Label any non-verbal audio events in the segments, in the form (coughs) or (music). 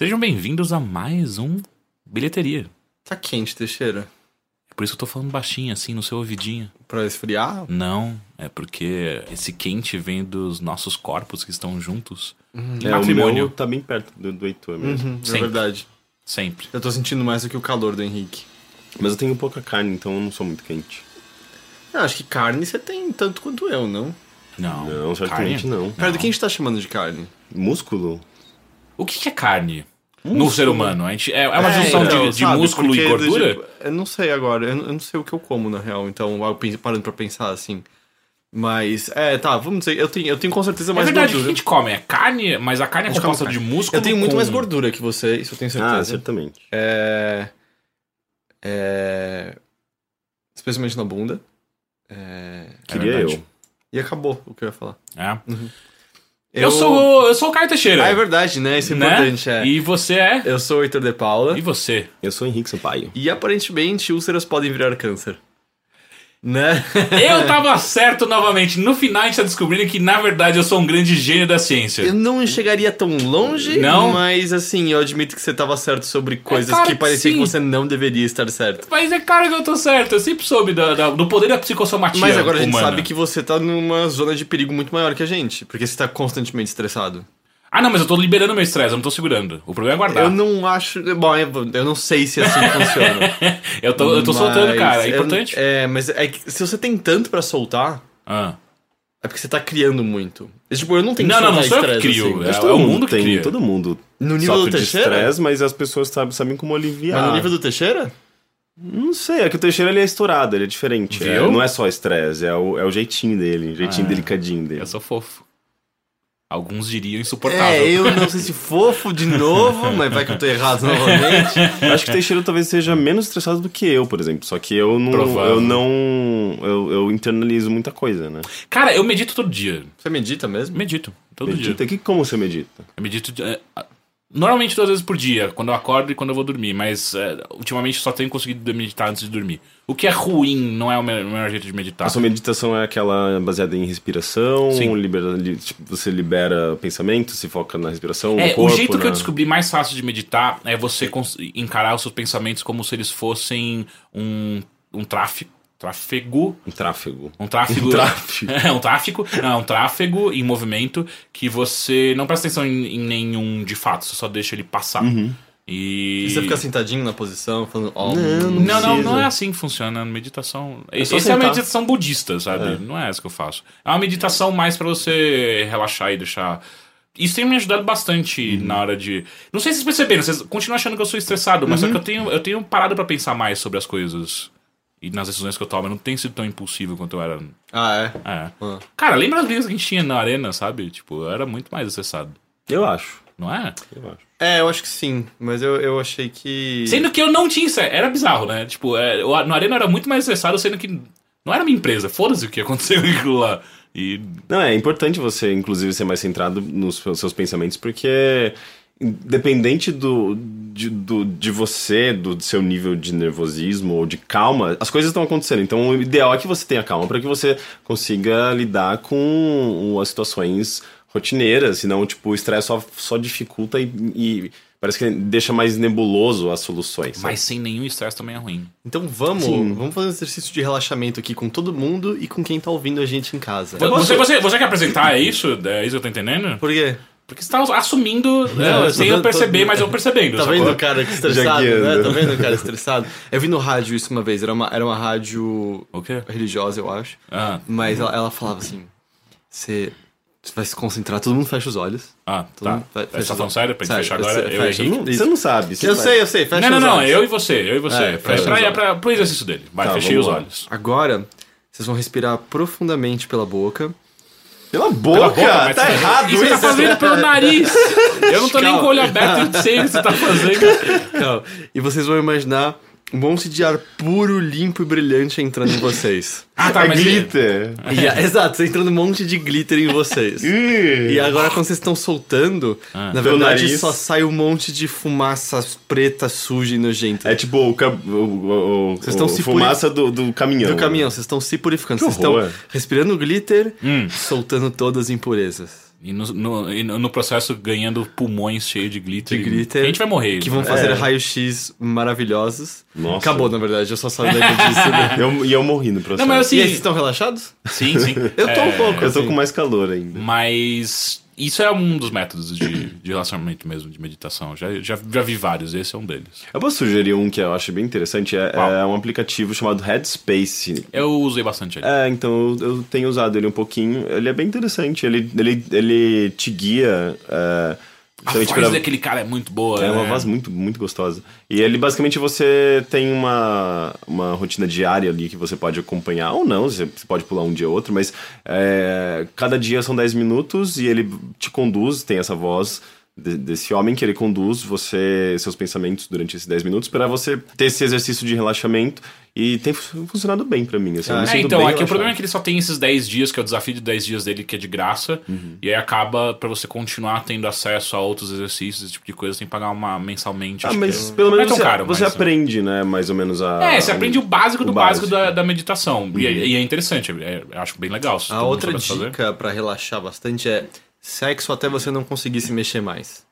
Sejam bem-vindos a mais um Bilheteria. Tá quente, Teixeira. É por isso que eu tô falando baixinho, assim, no seu ouvidinho. Pra esfriar? Não, é porque esse quente vem dos nossos corpos que estão juntos. em É, o matrimônio. meu tá bem perto do, do Heitor mesmo. Uhum, é Sempre. verdade. Sempre. Eu tô sentindo mais do que o calor do Henrique. Mas eu tenho pouca carne, então eu não sou muito quente. Eu acho que carne você tem tanto quanto eu, não? Não. Não, certamente Carne? não. Cara, do que a gente tá chamando de carne? Músculo? O que que é carne? No ser humano? A gente, é, é uma junção então, de, de sabe, músculo e gordura? tipo- eu não sei agora, eu não, eu não sei o que eu como, na real. Então, parando pra pensar assim. Mas, é, tá, vamos dizer, eu tenho, eu tenho com certeza É mais verdade, o que a gordura. gente come é carne, mas a carne é composta de músculo Eu tenho muito com- mais gordura que você, isso eu tenho certeza. Ah, certamente. É. É. Especialmente na bunda. É. Queria verdade. eu. E acabou o que eu ia falar. É. Eu... sou eu sou o Caio Teixeira. Ah, é verdade, né? Isso é né? importante, é. E você é? Eu sou o Heitor de Paula. E você? Eu sou Henrique Sampaio. E aparentemente úlceras podem virar câncer. Né? (laughs) Eu tava certo novamente. No final a gente tá descobrindo que, na verdade, eu sou um grande gênio da ciência. Eu não chegaria tão longe, Não? mas assim, eu admito que você tava certo sobre coisas claro que que parecia que sim. você não deveria estar certo. Mas é claro que eu tô certo. Eu sempre soube da- da- do poder da psicossomatia Mas agora a gente humana. sabe que você tá numa zona de perigo muito maior que a gente, porque você tá constantemente estressado. Ah, não, mas eu tô liberando meu estresse, eu não tô segurando. O problema é guardar. Eu não acho. Bom, eu eu não sei se assim (laughs) funciona. eu tô, eu tô soltando, cara. É eu- importante. É, mas é que se você tem tanto pra soltar, Ah. é porque você tá criando muito. É, Tipo, eu não tenho Não, não, não sou eu que estresse, crio. assim. É, é todo mundo tem, cria. todo mundo No nível sofre do de Teixeira? estresse, mas as pessoas sabem, sabem como aliviar. Mas no nível do Teixeira? Não sei, é que o Teixeira ele é estourado, ele é diferente. É, não é só estresse, é o, é o jeitinho dele, o jeitinho Ah, delicadinho dele. Eu sou fofo. Alguns diriam insuportável. É, eu não sei se fofo de novo, mas vai que eu tô errado novamente. (laughs) Acho que o Teixeira talvez seja menos estressado do que eu, por exemplo. Só que eu não. Provável. Eu não. Eu, eu internalizo muita coisa, né? Cara, eu medito todo dia. Você medita mesmo? Medito. Todo dia. Medita. Que, como você medita? Eu medito. é, normalmente duas vezes por dia, quando eu acordo e quando eu vou dormir, mas é, ultimamente só tenho conseguido meditar antes de dormir. O que é ruim, não é o me- o melhor jeito de meditar. A sua meditação é aquela baseada em respiração? Sim. Libera, li- tipo, você libera pensamento, se foca na respiração? É, corpo, o jeito que eu descobri mais fácil de meditar é você encarar os seus pensamentos como se eles fossem um, um tráfico. Tráfego. Um tráfego. Um tráfego. Um tráfego. (laughs) É, um tráfico. Não, é um tráfego em movimento que você não presta atenção em, em nenhum de fato, você só deixa ele passar. Uhum. E. E você fica sentadinho na posição, falando, ó. Não, Não, não, não precisa. é assim que funciona a meditação. só Essa é a sentar. meditação budista, sabe? Não é essa que eu faço. É uma meditação mais pra você relaxar e deixar. Isso tem me ajudado bastante Uhum. na hora de. Não sei se vocês perceberam, vocês continuam achando que eu sou estressado, mas só Uhum. que eu tenho, eu tenho parado pra pensar mais sobre as coisas. E nas decisões que eu tomo. Eu não tenho sido tão impulsivo quanto eu era. Ah, é? É. Ah. Cara, lembra as brigas que a gente tinha na arena, sabe? Tipo, eu era muito mais estressado. Eu acho. Não é? Eu acho. É, eu acho que sim, mas eu, eu achei que. Sendo que eu não tinha. Era bizarro, né? Tipo, é, eu, no Arena eu era muito mais estressado, sendo que não era minha empresa. Foda-se o que aconteceu (laughs) lá. E. Não, é importante você, inclusive, ser mais centrado nos seus pensamentos, porque independente do, de, do, de você, do seu nível de nervosismo ou de calma, as coisas estão acontecendo. Então, o ideal é que você tenha calma para que você consiga lidar com as situações rotineiras, senão, tipo, o estresse só, só dificulta e, e parece que deixa mais nebuloso as soluções. sabe? Mas sem nenhum estresse também é ruim. Então vamos, Sim. vamos fazer um exercício de relaxamento aqui com todo mundo e com quem tá ouvindo a gente em casa. Você, você, você quer apresentar é isso? É isso que eu tô entendendo? Por quê? Porque você tá assumindo Não, é, sem tô- eu perceber, tô- mas eu (laughs) percebendo. Tá vendo o cara estressado, né? Tá vendo o cara estressado? Eu vi no rádio isso uma vez, era uma, era uma rádio religiosa, eu acho. Ah, Mas ela, ela falava assim: você vai se concentrar, todo mundo fecha os olhos. ah Todo tá. Você tá falando os- sério pra gente fechar agora? você- Eu fecha. Não- você não sabe. você Eu vai. sei, eu sei, fecha Não, não, não, olhos. eu e você, eu e você. É, pra, fecha pra, os pra, olhos. pra, pro exercício dele. Vai, Tá, fechei os lá. olhos. Agora, vocês vão respirar profundamente pela boca. Pela boca, mas tá você- errado E você tá isso. fazendo pelo nariz. Eu não tô nem Calma. com o olho aberto e sei o que você tá fazendo. Não, e vocês vão imaginar um monte de ar puro, limpo e brilhante entrando em vocês. (laughs) Ah, tá, é mas... glitter. E a- (laughs) exato, tá entrando um monte de glitter em vocês. E agora, quando vocês estão soltando, Ah. na verdade nariz. só sai um monte de fumaça preta, suja e nojenta. É tipo o, o, fumaça do, do caminhão. do caminhão, vocês estão se purificando. Vocês estão respirando glitter, Hum. soltando todas as impurezas. E no, no, e no processo ganhando pulmões cheios de glitter. De glitter. A gente vai morrer. Que vão fazer É. raio-x maravilhosos. Nossa. Acabou, na verdade, eu só só lembro disso. Né? (laughs) Eu, e eu morri no processo. Não, mas assim- E estão relaxados? Sim, sim. Eu tô É, um pouco. Eu tô assim. com mais calor ainda. Mas isso é um dos métodos de, de relacionamento mesmo, de meditação. Já, já, já vi vários, esse é um deles. Eu vou sugerir um que eu acho bem interessante. É, é um aplicativo chamado Headspace. Eu usei bastante ele. É, então eu, tenho usado ele um pouquinho. Ele é bem interessante. Ele, ele, ele te guia. É, a voz pra- daquele cara é muito boa. É uma né? voz muito, muito gostosa. E ele, basicamente, você tem uma, uma rotina diária ali que você pode acompanhar, ou não, você você pode pular um dia ou outro, mas é, cada dia são 10 minutos e ele te conduz, tem essa voz de- desse homem que ele conduz você, seus pensamentos durante esses 10 minutos para você ter esse exercício de relaxamento e tem fu- funcionado bem pra mim. Assim, Ah, É, sinto então, aqui o problema é que ele só tem esses 10 dias, que é o desafio de 10 dias dele, que é de graça, Uhum. e aí acaba pra você continuar tendo acesso a outros exercícios, esse tipo de coisa, sem pagar uma mensalmente. Ah, mas que pelo não menos é tão você, caro, você mas- aprende, né, mais ou menos a... É, você aprende o básico do o básico, básico. da, da meditação. E, é, e é interessante, é- eu acho bem legal. A outra dica pra relaxar bastante é sexo até você não conseguir se mexer mais.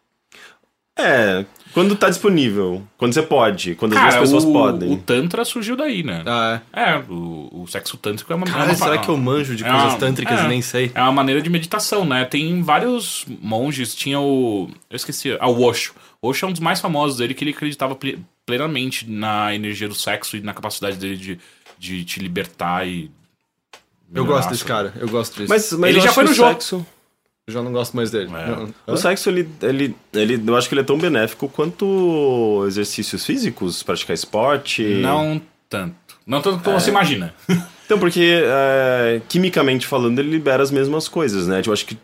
É, quando tá disponível, quando você pode, quando as Cara, duas pessoas o, podem. o Tantra surgiu daí, né? Ah, É, o, o sexo tântrico é uma... é Cara, uma será que eu manjo de é coisas uma- tântricas é. e nem sei? É uma maneira de meditação, né? Tem vários monges, tinha o... Eu esqueci, ah, o Osho. O Osho é um dos mais famosos dele, que ele acreditava ple- plenamente na energia do sexo e na capacidade dele de, de te libertar e... Eu gosto desse cara, eu gosto disso. Mas, mas Ele eu já foi no jogo. Sexo, Eu já não gosto mais dele. É. O sexo, ele, ele, ele, eu acho que ele é tão benéfico quanto exercícios físicos, praticar esporte. Não tanto. Não tanto É. como você imagina. Então, porque é, quimicamente falando, ele libera as mesmas coisas, né? Tipo, eu acho que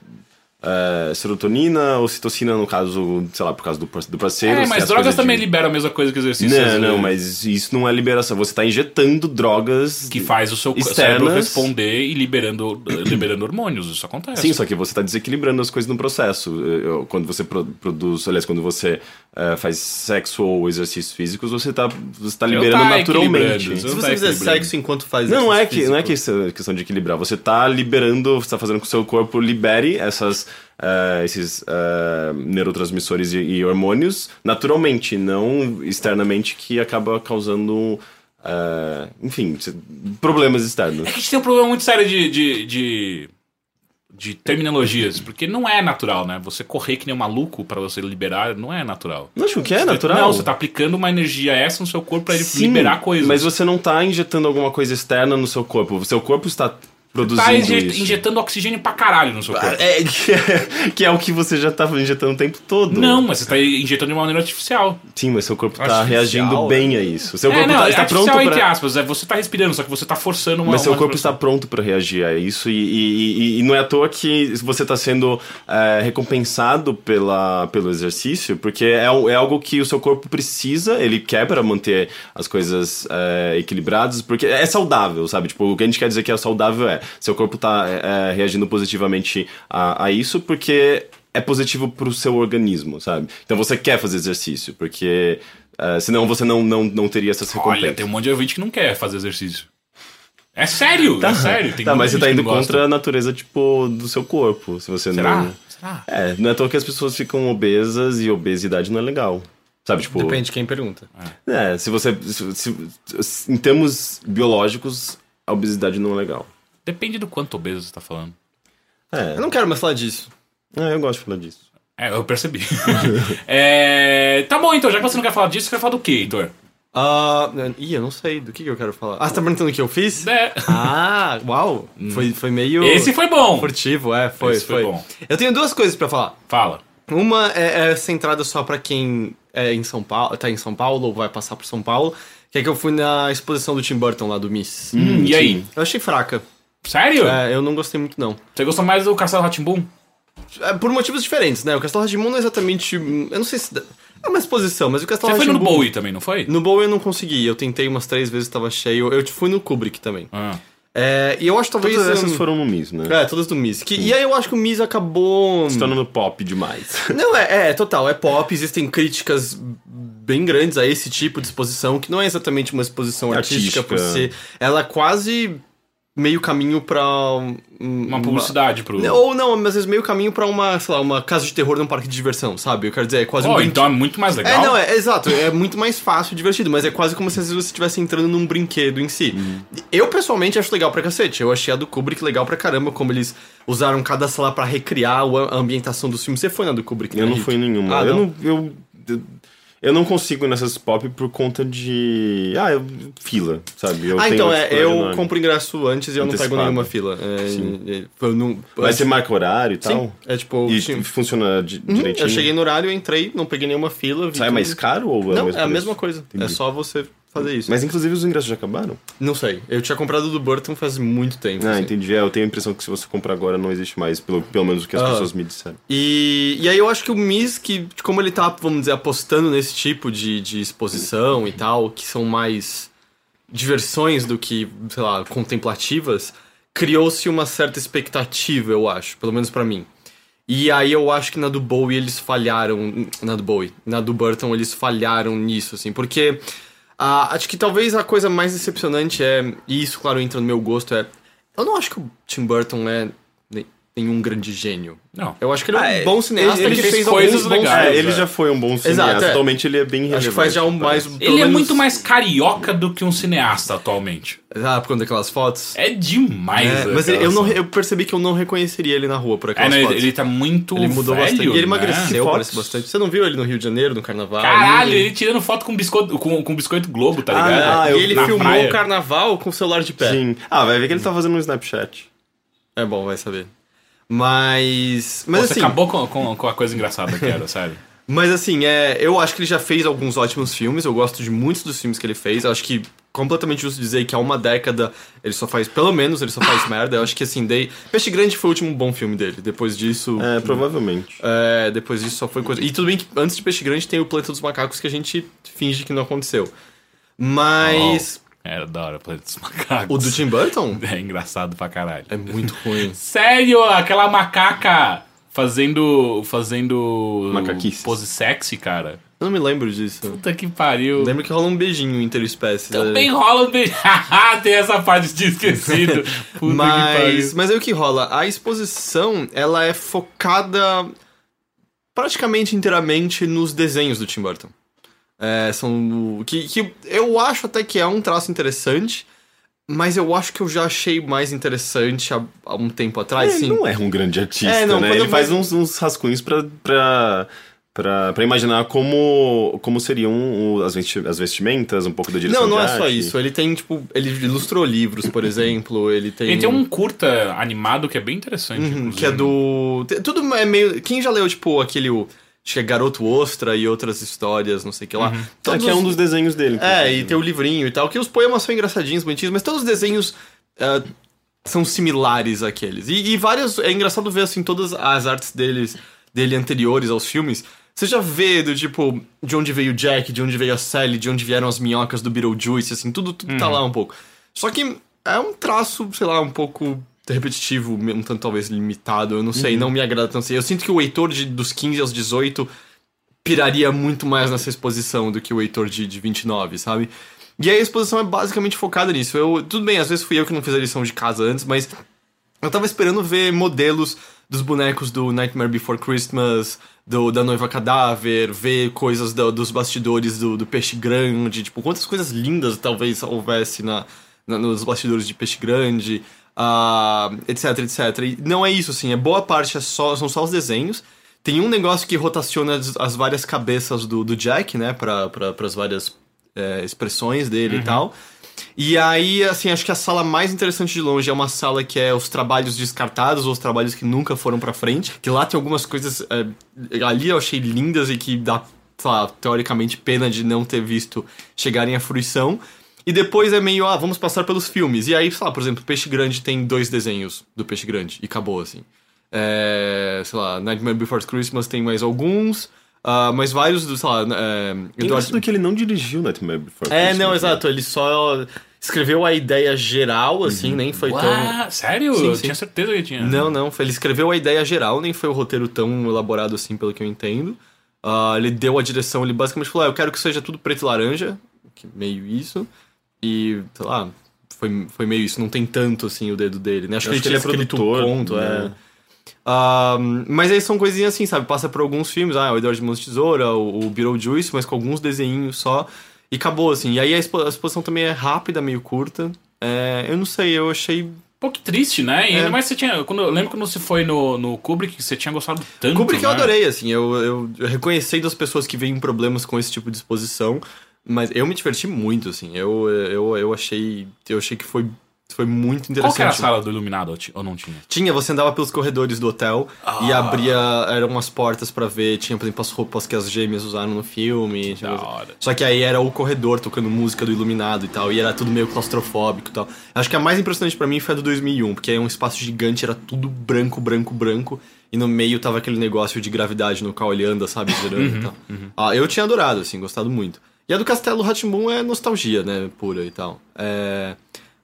é, serotonina, ocitocina, no caso, sei lá, por causa do, do parceiro. É, mas as drogas também de- liberam a mesma coisa que exercícios. Não, não, eh, mas isso não é liberação. Você tá injetando drogas. Que faz o seu Externas. cérebro responder e liberando, liberando hormônios. Isso acontece. Sim, só que você está desequilibrando as coisas no processo. Eu- Quando você pro- produz, aliás, quando você eh, faz sexo ou exercícios físicos, você está você tá liberando não tá naturalmente. Se não você tá fizer sexo enquanto faz Não é, exercício que, não é físico, questão, questão de equilibrar. Você está liberando, você está fazendo com que o seu corpo libere essas, eh, esses eh, neurotransmissores e, e hormônios naturalmente, não externamente, que acaba causando, eh, enfim, problemas externos. É que a gente tem um problema muito sério de, de, de, de terminologias, porque não é natural, né? Você correr que nem um maluco pra você liberar não é natural. Não acho que é natural. Não, você tá aplicando uma energia essa no seu corpo pra ele Sim, liberar coisas. Mas você não tá injetando alguma coisa externa no seu corpo. O seu corpo está produzindo tá isso. injetando oxigênio pra caralho no seu corpo. É, que (laughs) é, que é o que você já tá injetando o tempo todo. Não, mas você tá injetando de uma maneira artificial. Sim, mas seu corpo tá Artificial, reagindo bem a isso. Seu é, corpo não, tá, é está artificial pronto entre pra... aspas. É, você tá respirando, só que você tá forçando uma Mas seu uma corpo está pronto para reagir a isso e, e, e- e não é à toa que você está sendo é, recompensado pela, pelo exercício, porque é, é algo que o seu corpo precisa, ele quer para manter as coisas é, equilibradas, porque é saudável, sabe? Tipo, o que a gente quer dizer que é saudável é seu corpo está é, reagindo positivamente a, a isso porque é positivo para o seu organismo, sabe? Então você quer fazer exercício, porque é, senão você não, não, não teria essas recompensas. Olha, tem um monte de ouvinte que não quer fazer exercício. É sério, é sério. Tem Tá, mas você tá indo contra a natureza, tipo, do seu corpo. Se você Será? não. Será? É, não é toa que as pessoas ficam obesas e obesidade não é legal. Sabe, tipo. Depende de quem pergunta. É, se você. se- se- em termos biológicos, a obesidade não é legal. Depende do quanto obeso você tá falando. É, Eu não quero mais falar disso. é, eu gosto de falar disso. É, eu percebi. (laughs) É, Tá bom, então, já que você não quer falar disso, você quer falar do quê, Heitor? Ah, ih, eu não sei. Do que, que eu quero falar? Ah, você tá perguntando o que eu fiz? É, Ah, uau. Foi, foi meio... Esse foi bom. Furtivo, é, foi, Esse foi foi. bom. Eu tenho duas coisas pra falar. Fala. Uma é, é centrada só pra quem é em São Paulo, tá em São Paulo ou vai passar por São Paulo, que é que eu fui na exposição do Tim Burton lá do Miss. Hum, e aí? Eu achei fraca. Sério? É, eu não gostei muito não. Você gostou mais do Castelo Ratimbum? É, por motivos diferentes, né? O Castelo Rá-Tim-Bum não é exatamente, eu não sei se é uma exposição, mas o Castelo Você foi no Bowie também, não foi? No Bowie eu não consegui, eu tentei umas três vezes, tava cheio. Eu fui no Kubrick também. Ah. É, e eu acho talvez. Todas essas um, foram no Miss, né? É, todas do Miss. Que, e aí eu acho que o Miss acabou. Se tornando pop demais. (laughs) Não, é, é, total, é pop, existem críticas bem grandes a esse tipo de exposição, que não é exatamente uma exposição artística, Artística. por ser. Ela quase meio caminho pra. um- Uma publicidade pro. Ou não, mas às vezes meio caminho pra uma, sei lá, uma casa de terror num parque de diversão, sabe? Eu quero dizer, é quase um Oh, brinquedo. então é muito mais legal. É, não, é, é exato, é muito mais fácil e divertido, mas é quase como se às vezes você estivesse entrando num brinquedo em si. Uhum. Eu, pessoalmente, acho legal pra cacete. Eu achei a do Kubrick legal pra caramba, como eles usaram cada sala pra recriar a ambientação dos filmes. Você foi na do Kubrick, Eu né, não Rick? fui em nenhuma. Ah, eu, não? não, eu, eu, eu não consigo nessas pop por conta de. Ah, eu, fila, sabe? Eu ah, então é, eu compro ingresso antes e eu não pego Antecipado. nenhuma fila. É, Sim. é, eu não, Mas você marca horário e Sim, tal? é tipo... E funciona di- Uhum, direitinho? eu cheguei no horário, entrei, não peguei nenhuma fila. Sai tudo. mais caro ou é Não, é a mesma coisa. É Entendi. só você fazer isso. Mas inclusive os ingressos já acabaram? Não sei. Eu tinha comprado do Burton faz muito tempo. Ah, assim. entendi. É, eu tenho a impressão que se você comprar agora não existe mais, pelo, pelo menos o que as Ah. pessoas me disseram. E, e aí eu acho que o Miss, que como ele tá, vamos dizer, apostando nesse tipo de, de exposição e tal, que são mais diversões do que, sei lá, contemplativas, criou-se uma certa expectativa, eu acho, pelo menos pra mim. E aí eu acho que na do Bowie eles falharam, na do Bowie, na do Burton eles falharam nisso, assim, porque ah, acho que talvez a coisa mais decepcionante é, e isso, claro, entra no meu gosto, é, eu não acho que o Tim Burton é nenhum grande gênio. Não. Eu acho que ele é um Ah, é, bom cineasta ele que fez fez coisas legais. É, ele é. já foi um bom cineasta. Exato, é. Atualmente ele é bem relevante. Acho que faz já um mais. parece. pelo Ele é menos- muito mais carioca do que um cineasta atualmente. Ah, por conta daquelas fotos. É demais. É, mas aquela eu, não, eu percebi que eu não reconheceria ele na rua por É, aquelas não, ele, fotos. ele tá muito Ele mudou velho, bastante. E ele né? emagreceu, Fotos? parece bastante. Você não viu ele no Rio de Janeiro, no carnaval? Caralho, Ele- ele tirando foto com biscoito, com, com biscoito Globo, tá Ah, ligado? ah, E eu- ele na filmou praia. o carnaval com o celular de pé. Sim. Ah, vai ver que ele tá fazendo um Snapchat. É bom, vai saber. Mas. Mas Você assim. acabou com, com, com a coisa engraçada que era, (laughs) sério. Mas assim, é, eu acho que ele já fez alguns ótimos filmes. Eu gosto de muitos dos filmes que ele fez. Eu acho que completamente justo dizer que há uma década ele só faz, pelo menos ele só faz (laughs) merda. Eu acho que assim, Day... Peixe Grande foi o último bom filme dele. Depois disso. É, provavelmente. É, depois disso só foi coisa. E tudo bem que antes de Peixe Grande tem o Planeta dos Macacos que a gente finge que não aconteceu. Mas. (laughs) Era da hora, Planeta dos Macacos. O do Tim Burton (laughs) É engraçado pra caralho. é muito ruim. (laughs) Sério, aquela macaca fazendo. fazendo. Macaquices. pose sexy, cara. Eu não me lembro disso. Puta que pariu. Lembro que rola um beijinho interespécie. Também rola um beijo. Tem essa parte de esquecido. Puta que Mas, pariu. mas aí o que rola? A exposição, ela é focada praticamente inteiramente nos desenhos do Tim Burton. É, são que, que eu acho até que é um traço interessante, mas eu acho que eu já achei mais interessante há, há um tempo atrás, ele sim. não é um grande artista, É, não, né? Ele eu- faz uns, uns rascunhos pra, pra, pra, pra imaginar como, como seriam o- as, vesti as vestimentas, um pouco da direção Não, não de é só arte. isso. Ele tem, tipo, ele ilustrou livros, por exemplo, ele tem... Ele tem um curta animado que é bem interessante. Uhum, que é do... Tudo é meio... Quem já leu, tipo, aquele... Acho que é Garoto Ostra e outras histórias, não sei o que lá. É, Todos que é um dos desenhos dele. É, e tem o livrinho e tal, que os poemas são engraçadinhos, bonitinhos, mas todos os desenhos ah, são similares àqueles. E, e várias. É engraçado ver assim todas as artes deles, dele anteriores aos filmes. Você já vê do tipo, de onde veio o Jack, de onde veio a Sally, de onde vieram as minhocas do Beetlejuice, assim, tudo, tudo tá lá um pouco. Só que é um traço, sei lá, um pouco repetitivo, um tanto talvez limitado, eu não sei, não me agrada tanto assim. Eu sinto que o Heitor de, dos 15 aos 18 piraria muito mais nessa exposição do que o Heitor de, de 29, sabe? E aí a exposição é basicamente focada nisso. Eu, tudo bem, às vezes fui eu que não fiz a lição de casa antes, mas eu tava esperando ver modelos dos bonecos do Nightmare Before Christmas, do, da Noiva Cadáver, ver coisas do- dos bastidores do, do Peixe Grande, tipo, quantas coisas lindas talvez houvesse na, na- nos bastidores de Peixe Grande, ah, etc, etc. E não é isso, assim, é boa parte, é só, são só os desenhos. Tem um negócio que rotaciona as, as várias cabeças do, do Jack, né, para pra, as várias é, expressões dele e tal. E aí, assim, acho que a sala mais interessante de longe é uma sala que é os trabalhos descartados, ou os trabalhos que nunca foram pra frente. Que lá tem algumas coisas. é, ali eu achei lindas e que dá, sei lá, teoricamente, pena de não ter visto chegarem à fruição. E depois é meio, ah, vamos passar pelos filmes. E aí, sei lá, por exemplo, Peixe Grande tem dois desenhos do Peixe Grande e acabou, assim. É, sei lá, Nightmare Before Christmas tem mais alguns. ah, mas vários, do, sei lá, é, Engraçado que ele não dirigiu Nightmare Before é, Christmas, não, né? exato. Ele só escreveu a ideia geral, assim, nem foi tão. Uá, sério? Sim, eu sim. tinha certeza que tinha. Não, não. foi- Ele escreveu a ideia geral, nem foi o roteiro tão elaborado assim, pelo que eu entendo. Ah, ele deu a direção, ele basicamente falou: ah, eu quero que seja tudo preto e laranja, que meio isso. E, sei lá, foi, foi meio isso. Não tem tanto, assim, o dedo dele, né? Acho, Eu que, acho ele que ele é escrito produtor, o conto, né? é. Ah, mas aí são coisinhas assim, sabe? Passa por alguns filmes, ah, o Edward de Mãos de Tesoura, o, o Beetlejuice, mas com alguns desenhinhos só. E acabou, assim. E aí a, expo- a exposição também é rápida, meio curta. É, eu não sei, eu achei Pô, que triste, né? E É. ainda mais você tinha. Quando, eu lembro quando você foi no, no Kubrick, você tinha gostado tanto. Kubrick eu né? adorei, assim, eu, eu, eu reconheci das pessoas que veem problemas com esse tipo de exposição, mas eu me diverti muito, assim, eu, eu, eu achei eu achei que foi, foi muito Qual interessante. que era a sala do Iluminado ou não tinha? Tinha, você andava pelos corredores do hotel e Ah. abria, eram umas portas pra ver, tinha, por exemplo, as roupas que as gêmeas usaram no filme. hora. Só que aí era o corredor tocando música do Iluminado e tal, e era tudo meio claustrofóbico e tal. Acho que a mais impressionante pra mim foi a do 2001, porque é um espaço gigante, era tudo branco, branco, branco, e no meio tava aquele negócio de gravidade no qual ele anda, sabe, girando e tal. Ah, eu tinha adorado, assim, gostado muito. E a do Castelo Ratimbun é nostalgia, né, pura e tal. É...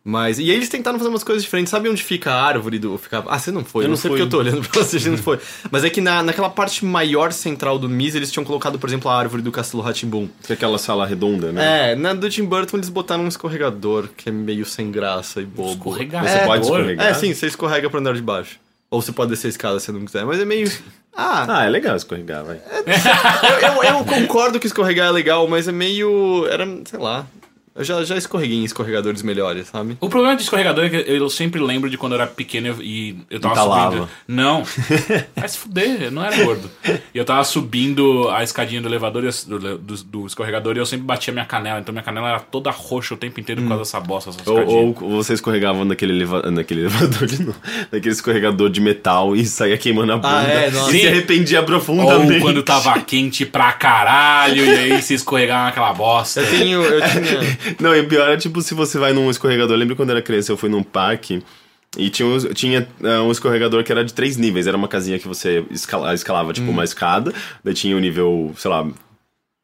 Mas, e aí eles tentaram fazer umas coisas diferentes. Sabe onde fica a árvore do. Fica... Ah, você não foi. Eu não não sei fui. porque eu tô olhando pra você, você não foi. (laughs) Mas é que na, naquela parte maior central do Miz, eles tinham colocado, por exemplo, a árvore do Castelo Ratimbum. Que é aquela sala redonda, né? É, na do Tim Burton eles botaram um escorregador que é meio sem graça e bobo. Escorregador? Você pode escorregar. É, sim, você escorrega pra andar de baixo. Ou você pode descer a escada se não quiser, mas é meio. (laughs) Ah, Ah, é legal escorregar, vai. eu, eu, eu concordo que escorregar é legal, mas é meio. Era, sei lá. Eu já, já escorreguei em escorregadores melhores, sabe? O problema de escorregador é que eu sempre lembro de quando eu era pequeno e eu tava Entalava. subindo. Não. (laughs) Vai se fuder, eu não era gordo. E eu tava subindo a escadinha do elevador, e do, do, do escorregador, e eu sempre batia minha canela. Então minha canela era toda roxa o tempo inteiro por causa dessa bosta, essa escadinha. Ou, ou você escorregava naquele, eleva... naquele (laughs) elevador de novo, naquele escorregador de metal e saía queimando a bunda. Ah, é, nossa. E se arrependia Ou profundamente. quando tava quente pra caralho, e aí se escorregava naquela bosta. Eu tenho. Eu tinha. (laughs) Não, e o pior é tipo se você vai num escorregador. Eu lembro quando eu era criança, eu fui num parque e tinha, um- tinha ah, um escorregador que era de três níveis. Era uma casinha que você escala- escalava, Hum. tipo, uma escada. Daí tinha o nível, sei lá.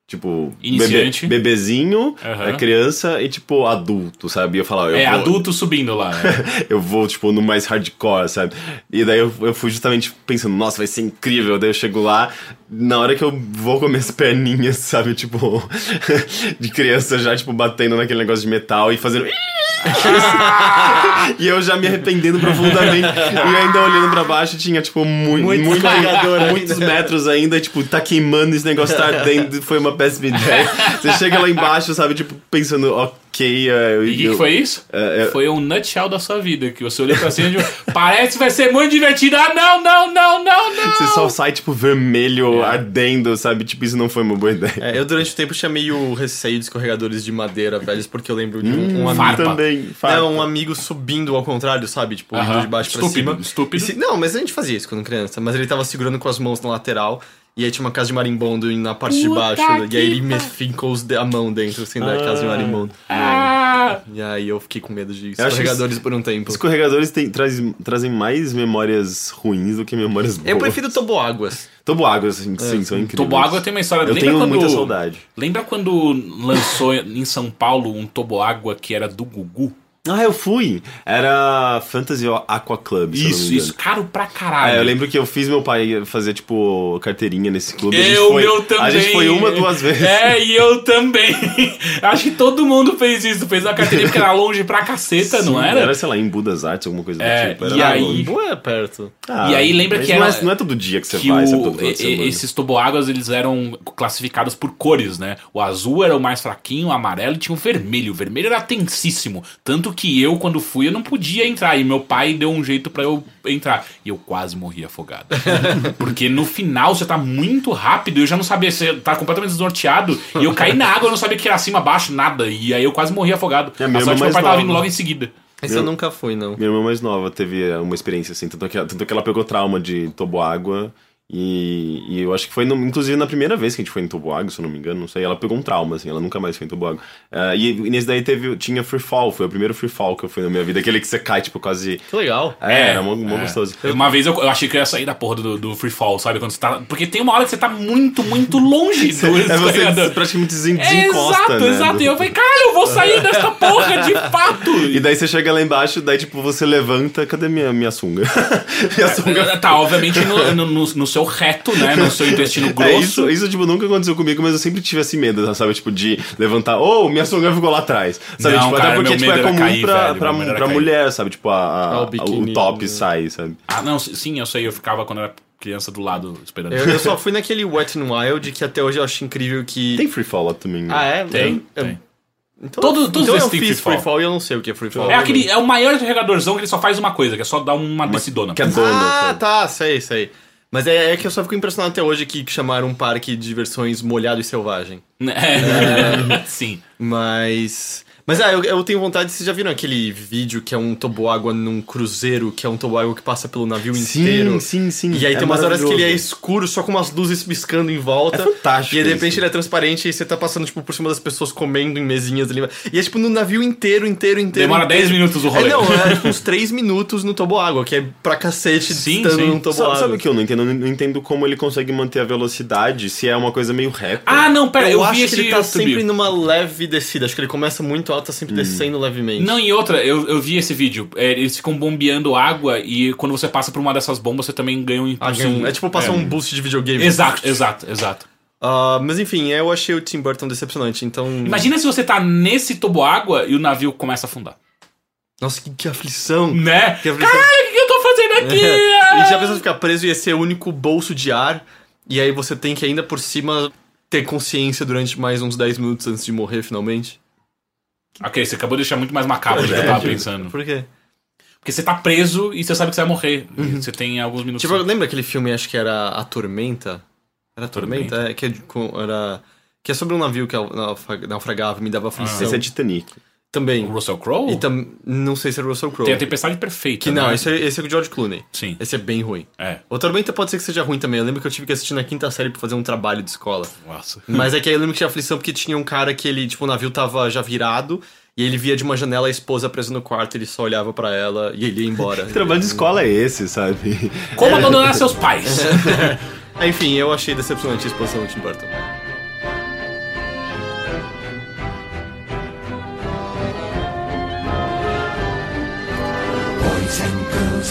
Tipo, Iniciante. bebê- bebezinho, é, criança e, tipo, adulto, sabe? E eu falava, eu É, vou, adulto subindo lá. né? (laughs) eu vou, tipo, no mais hardcore, sabe? E daí eu, eu fui justamente pensando, nossa, vai ser incrível. Daí eu chego lá, na hora que eu vou com minhas (laughs) perninhas, sabe? Tipo, (laughs) de criança já, tipo, batendo naquele negócio de metal e fazendo. e eu já me arrependendo profundamente. e ainda olhando pra baixo, tinha, tipo, muito, Muito muito, muitos metros ainda. Tipo, tá queimando, esse negócio tá ardendo. Foi uma péssima ideia. Você chega lá embaixo, sabe? Tipo, pensando, ok. é, E o que, que eu- foi isso? É, é- Foi um nutshell da sua vida, que você olhou pra cima e tipo, parece que vai ser muito divertido. Ah, não, não, não, não, não. Você só sai, tipo, vermelho, ardendo, sabe? Tipo, isso não foi uma boa ideia. É, eu durante o tempo tinha meio receio de escorregadores de madeira velhos, porque eu lembro de um, um amigo. farpa. também. farpa. Não, um amigo subindo ao contrário, sabe? Tipo, indo Aham. de baixo Estúpido, pra cima. estúpido. Se- Não, mas a gente fazia isso quando criança. Mas ele tava segurando com as mãos na lateral. E aí tinha uma casa de marimbondo na parte de Puta baixo. né? E aí ele me fincou os de- a mão dentro, assim, da casa de marimbondo. Ah, E aí eu fiquei com medo de escorregadores por um tempo. Escorregadores tem- traz- trazem mais memórias ruins do que memórias boas. Eu prefiro toboáguas. Toboáguas, assim, sim, são incríveis. Toboágua tem uma história. Eu lembra tenho quando, muita saudade. Lembra quando lançou em São Paulo um toboágua que era do Gugu? Ah, eu fui! Era Fantasy Aqua Club, se eu não me Isso, isso, caro pra caralho. É, eu lembro que eu fiz meu pai fazer, tipo, carteirinha nesse clube. a gente Eu, foi, meu também. A gente foi uma, duas vezes. (laughs) É, e eu também. (laughs) Acho que todo mundo fez isso. Fez a carteirinha porque era longe pra caceta, não Sim, era? Era, sei lá, em Budas Artes, alguma coisa É, do tipo. Era e lá aí- longe. Não é perto. Ah, E aí lembra mas que não era- é, não é todo dia que você que vai, sabe? o, Todo e- esses toboáguas eles eram classificados por cores, né? O azul era o mais fraquinho, o amarelo e tinha o vermelho. O vermelho era tensíssimo. Tanto que eu, quando fui, eu não podia entrar. E meu pai deu um jeito pra eu entrar. E eu quase morri afogado. (laughs) Porque no final você tá muito rápido, eu já não sabia, você tá completamente desnorteado. E eu caí na água, eu não sabia que era cima, abaixo, nada. E aí eu quase morri afogado. É, a minha sorte irmã meu pai mais tava nova. vindo logo em seguida. Esse eu nunca fui, não. Minha irmã mais nova teve uma experiência assim, tanto que, tanto que ela pegou trauma de toboágua. E, e eu acho que foi, no- inclusive, na primeira vez que a gente foi em toboágua, se eu não me engano, não sei. Ela pegou um trauma, assim, ela nunca mais foi em toboágua. Ah, e, e nesse daí teve, tinha free fall, foi o primeiro free fall que eu fui na minha vida, aquele que você cai, tipo, quase. Que legal. É, era mó, mó é. gostoso. Uma vez eu, eu achei que eu ia sair da porra do, do free fall, sabe? Quando você tá. Porque tem uma hora que você tá muito, muito longe (laughs) do É você praticamente desen- É, desencosta, exato, né? exato. do- E eu falei, caralho, eu vou sair dessa porra de fato. E daí você chega lá embaixo, daí tipo, você levanta, cadê minha, minha sunga? (laughs) minha sunga. Tá, obviamente no, no, no- no seu reto, né? No seu intestino (laughs) É, grosso. isso, isso, tipo, nunca aconteceu comigo, mas eu sempre tive esse medo, sabe? Tipo, de levantar, oh, minha sunga ficou lá atrás. Sabe? Não, tipo, cara, até porque, tipo, é comum cair, pra, velho, pra, pra mulher, sabe? Tipo, a, a- Ah, o o, top né? sai, sabe? Ah, não, sim, eu sei, eu ficava quando eu era criança do lado esperando. Eu, eu só (laughs) fui naquele Wet n Wild que até hoje eu acho incrível que. Tem free fall lá também. né? Ah, é? Tem, Eu- tem. Então, Todo- todos então eu fiz free fall. free fall e eu não sei o que é free fall. É aquele, é o maior regadorzão que ele só faz uma coisa, que é só dar uma descidona. que é dono, Ah, sabe? tá, sei, sei. Mas é, é que eu só fico impressionado até hoje que chamaram um parque de diversões molhado e selvagem. (laughs) É. Sim. Mas. Mas ah, eu, eu tenho vontade. Vocês já viram aquele vídeo que é um toboágua num cruzeiro, que é um toboágua que passa pelo navio inteiro? Sim, sim, sim. E aí É tem umas horas que ele é escuro, só com umas luzes piscando em volta. É fantástico E aí, de repente isso. ele é transparente e você tá passando, tipo, por cima das pessoas comendo em mesinhas ali. E é tipo no navio inteiro, inteiro, inteiro. Demora inteiro. 10 minutos o rolê. É, não, é (laughs) tipo, uns 3 minutos no toboágua, que é pra cacete Sim, estando sim. num toboágua. Sabe, sabe o que eu não entendo? Eu não entendo como ele consegue manter a velocidade se é uma coisa meio reta. Ah, não, pera, eu, eu, acho vi que ele tá YouTube. sempre numa leve descida. Acho que ele começa muito alto, tá sempre Hum. descendo levemente. Não, e outra, eu, eu vi esse vídeo. É, eles ficam bombeando água e quando você passa por uma dessas bombas, você também ganha um Ah, impulso. um- é tipo passar um boost de videogame. Exato, exato, exato. Ah, mas enfim, eu achei o Tim Burton decepcionante, então. Imagina se você tá nesse toboágua e o navio começa a afundar. Nossa, que, que aflição! Né? Que aflição. Caralho, o que eu tô fazendo (laughs) aqui? e já pensou ficar preso e ia ser o único bolso de ar, e aí você tem que ainda por cima ter consciência durante mais uns 10 minutos antes de morrer finalmente? Ok, você acabou de deixar muito mais macabro do que eu tava (laughs) pensando. Por quê? Porque você tá preso e você sabe que você vai morrer. E Você tem alguns minutos. Tipo, lembra aquele filme, acho que era A Tormenta? Era a Tormenta? É, que, é, era, que é sobre um navio que naufra- naufragava e me dava aflição. Esse é Titanic. Também. o Russell Crowe? E tam, não sei se é Russell Crowe. Tem a Tempestade Perfeita. Que não, né? esse é, esse é o George Clooney. Sim. Esse é bem ruim. É. O Tormenta pode ser que seja ruim também. Eu lembro que eu tive que assistir na quinta série pra fazer um trabalho de escola. Nossa. (laughs) Mas é que aí eu lembro que tinha aflição porque tinha um cara que ele, tipo, o navio tava já virado e ele via de uma janela a esposa presa no quarto, ele só olhava pra ela e ele ia embora. (laughs) Que trabalho de escola é esse, sabe? Como abandonar seus pais? (laughs) Enfim, eu achei decepcionante a expansão do Tim Burton.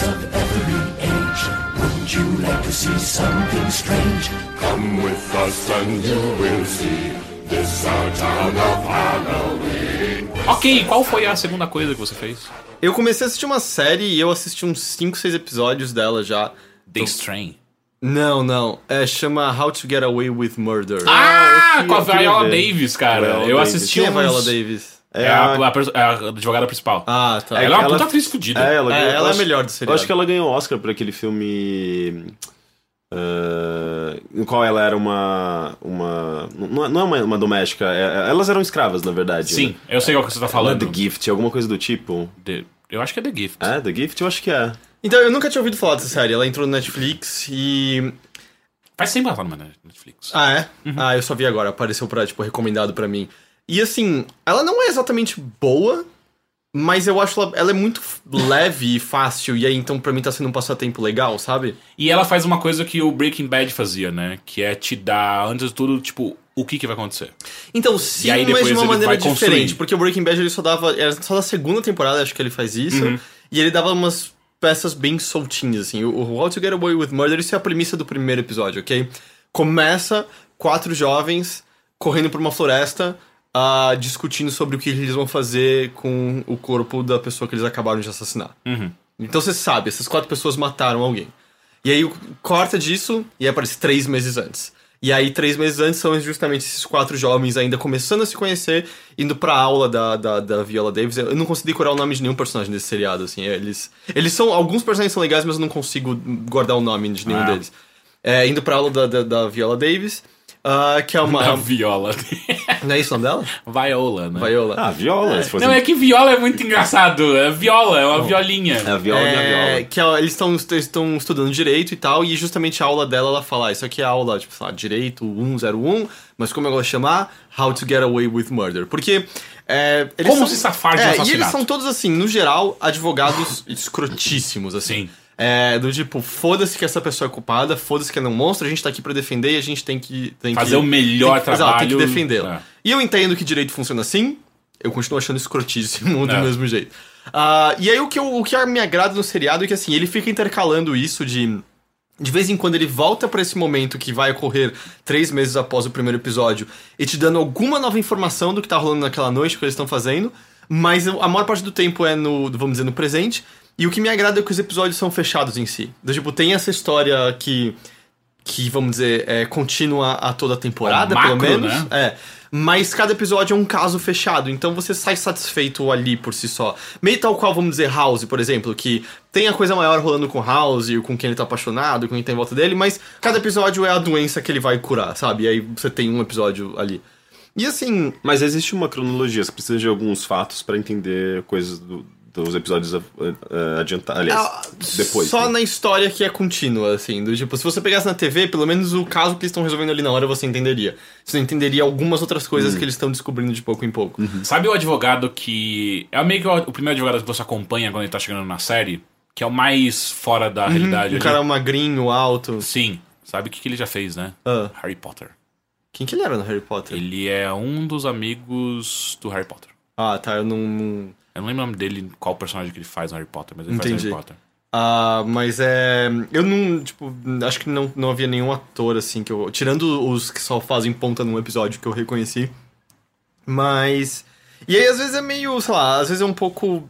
Of every age, wouldn't you like to see something strange? Come with us and you will see this our town of Halloween. ok, qual foi a segunda coisa que você fez? Eu comecei a assistir uma série e eu assisti uns 5, 6 episódios dela já. The Strain. Não, não. É, chama How to Get Away with Murder. Ah, eu com a Viola ver. Davis, cara. Viola eu Davis. assisti Quem é uns... Viola Davis? É a, a perso- é a advogada principal. Ah, tá. ela é uma ela- puta atriz fodida. É, ela, É, ganhou- ela eu é a acho- melhor do Eu seriado. acho que ela ganhou Oscar por aquele filme. ah, em qual ela era uma. uma não é- não é uma, uma doméstica, é- elas eram escravas, na verdade. Sim, né? eu sei qual que você tá Ela é falando. The Gift, alguma coisa do tipo. The- Eu acho que é The Gift. É, The Gift? Eu acho que é. Então, eu nunca tinha ouvido falar dessa série. Ela entrou no Netflix e. Faz sempre ela tá no Netflix. Ah, é? Ah, eu só vi agora. Apareceu pra, tipo, recomendado pra mim. E assim, ela não é exatamente boa, mas eu acho ela, ela é muito leve e fácil. E aí, então, pra mim tá sendo um passatempo legal, sabe? E ela faz uma coisa que o Breaking Bad fazia, né? Que é te dar, antes de tudo, tipo, o que que vai acontecer. Então, sim, aí mas de uma maneira diferente. construindo. Porque o Breaking Bad ele só dava. Era só da segunda temporada, acho que ele faz isso. E ele dava umas peças bem soltinhas, assim. O, o How to Get Away with Murder, isso é a premissa do primeiro episódio, ok? Começa quatro jovens correndo por uma floresta. Ah, discutindo sobre o que eles vão fazer com o corpo da pessoa que eles acabaram de assassinar. Então você sabe, essas quatro pessoas mataram alguém. E aí corta disso e aparece três meses antes. E aí, três meses antes, são justamente esses quatro jovens ainda começando a se conhecer, indo pra aula da, da, da Viola Davis. Eu não consegui decorar o nome de nenhum personagem desse seriado, assim. Eles, eles são. Alguns personagens são legais, mas eu não consigo guardar o nome de nenhum Ah. deles. É, indo pra aula da, da, da Viola Davis, ah, que é uma. A viola. Não é isso o nome dela? Viola, né? Viola. Ah, viola. Se fosse... Não, é que viola é muito engraçado. É viola, é uma violinha. É a viola e a É, viola. que ela- eles estão estão estudando direito e tal, e justamente a aula dela ela fala: ah, Isso aqui é a aula, tipo, sei lá, direito 101, mas como eu gosto de chamar, How to Get Away with Murder. Porque. é, eles Como são- se safar de é, E assassinato. eles são todos, assim, no geral, advogados escrotíssimos, assim. Sim. É, do tipo, foda-se que essa pessoa é culpada, foda-se que ela é um monstro, a gente tá aqui pra defender e a gente tem que. Tem Fazer que, o melhor tem que, Exato, tem que trabalho. defendê-la. É. E eu entendo que direito funciona assim, eu continuo achando escrotíssimo (laughs) do É. mesmo jeito. Ah, e aí o que, eu- o que me agrada no seriado é que assim, ele fica intercalando isso de De vez em quando ele volta pra esse momento que vai ocorrer três meses após o primeiro episódio e te dando alguma nova informação do que tá rolando naquela noite, o que eles estão fazendo, mas a maior parte do tempo é no, vamos dizer, no presente. E o que me agrada é que os episódios são fechados em si. Do, tipo, tem essa história que, que vamos dizer, é contínua a toda a temporada, É um macro, pelo menos. né? É. Mas cada episódio é um caso fechado, então você sai satisfeito ali por si só. Meio tal qual, vamos dizer, House, por exemplo, que tem a coisa maior rolando com House, com quem ele tá apaixonado, com quem tá em volta dele, mas cada episódio é a doença que ele vai curar, sabe? E aí você tem um episódio ali. E assim, Mas existe uma cronologia, você precisa de alguns fatos pra entender coisas do- dos episódios uh, uh, adiantados. Aliás, Ah, depois. Só né? na história que é contínua, assim. Do tipo, se você pegasse na TV, pelo menos o caso que eles estão resolvendo ali na hora você entenderia. Você entenderia algumas outras coisas Hum. que eles estão descobrindo de pouco em pouco. Sabe o advogado que. É meio que o, o primeiro advogado que você acompanha quando ele tá chegando na série? Que é o mais fora da realidade Um ali. cara magrinho, alto. Sim. Sabe o que, que ele já fez, né? Ah. Harry Potter. Quem que ele era no Harry Potter? Ele é um dos amigos do Harry Potter. Ah, tá, eu não. não- Eu não lembro o nome dele, qual personagem que ele faz no Harry Potter, mas ele Entendi. faz Harry Potter. Ah, mas é. Eu não. Tipo, acho que não, não havia nenhum ator assim que eu. Tirando os que só fazem ponta num episódio que eu reconheci. Mas. E aí, às vezes é meio, sei lá, às vezes é um pouco.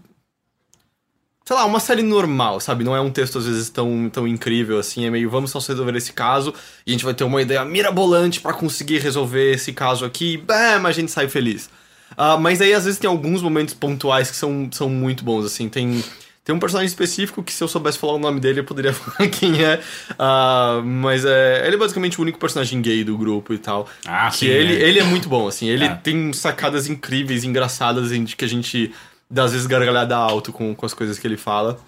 Sei lá, uma série normal, sabe? Não é um texto, às vezes, tão, tão incrível assim. É meio, vamos só resolver esse caso e a gente vai ter uma ideia mirabolante pra conseguir resolver esse caso aqui. Bam, a gente sai feliz. Ah, mas aí, às vezes, tem alguns momentos pontuais que são, são muito bons, assim. Tem, tem um personagem específico que, se eu soubesse falar o nome dele, eu poderia (laughs) falar quem é. Ah, mas é, ele é basicamente o único personagem gay do grupo e tal. Ah, que sim, ele, é. ele é muito bom, assim. Ele É. tem sacadas incríveis, engraçadas, em que a gente dá às vezes gargalhada alto com, com as coisas que ele fala.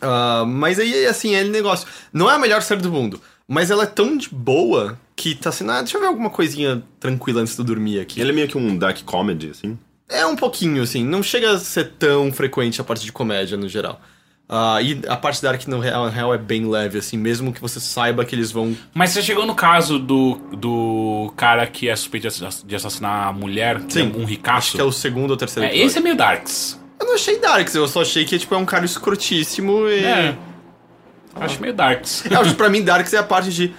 Ah, mas aí, assim, é negócio. Não é a melhor série do mundo, mas ela é tão de boa que tá assim, ah, deixa eu ver alguma coisinha tranquila antes de eu dormir aqui. Ele é meio que um dark comedy, assim. É um pouquinho, assim. Não chega a ser tão frequente a parte de comédia no geral. Ah, e a parte da Ark no real, na real é bem leve, assim, mesmo que você saiba que eles vão. Mas você chegou no caso do, do cara que é suspeito de ass- de assassinar a mulher, que é um ricaço. Acho que é o segundo ou terceiro É, episódio. esse é meio darks. Eu não achei Darks, eu só achei que tipo, é um cara escrotíssimo e. É. Acho meio darks. (laughs) Eu acho pra mim, Darks é a parte de.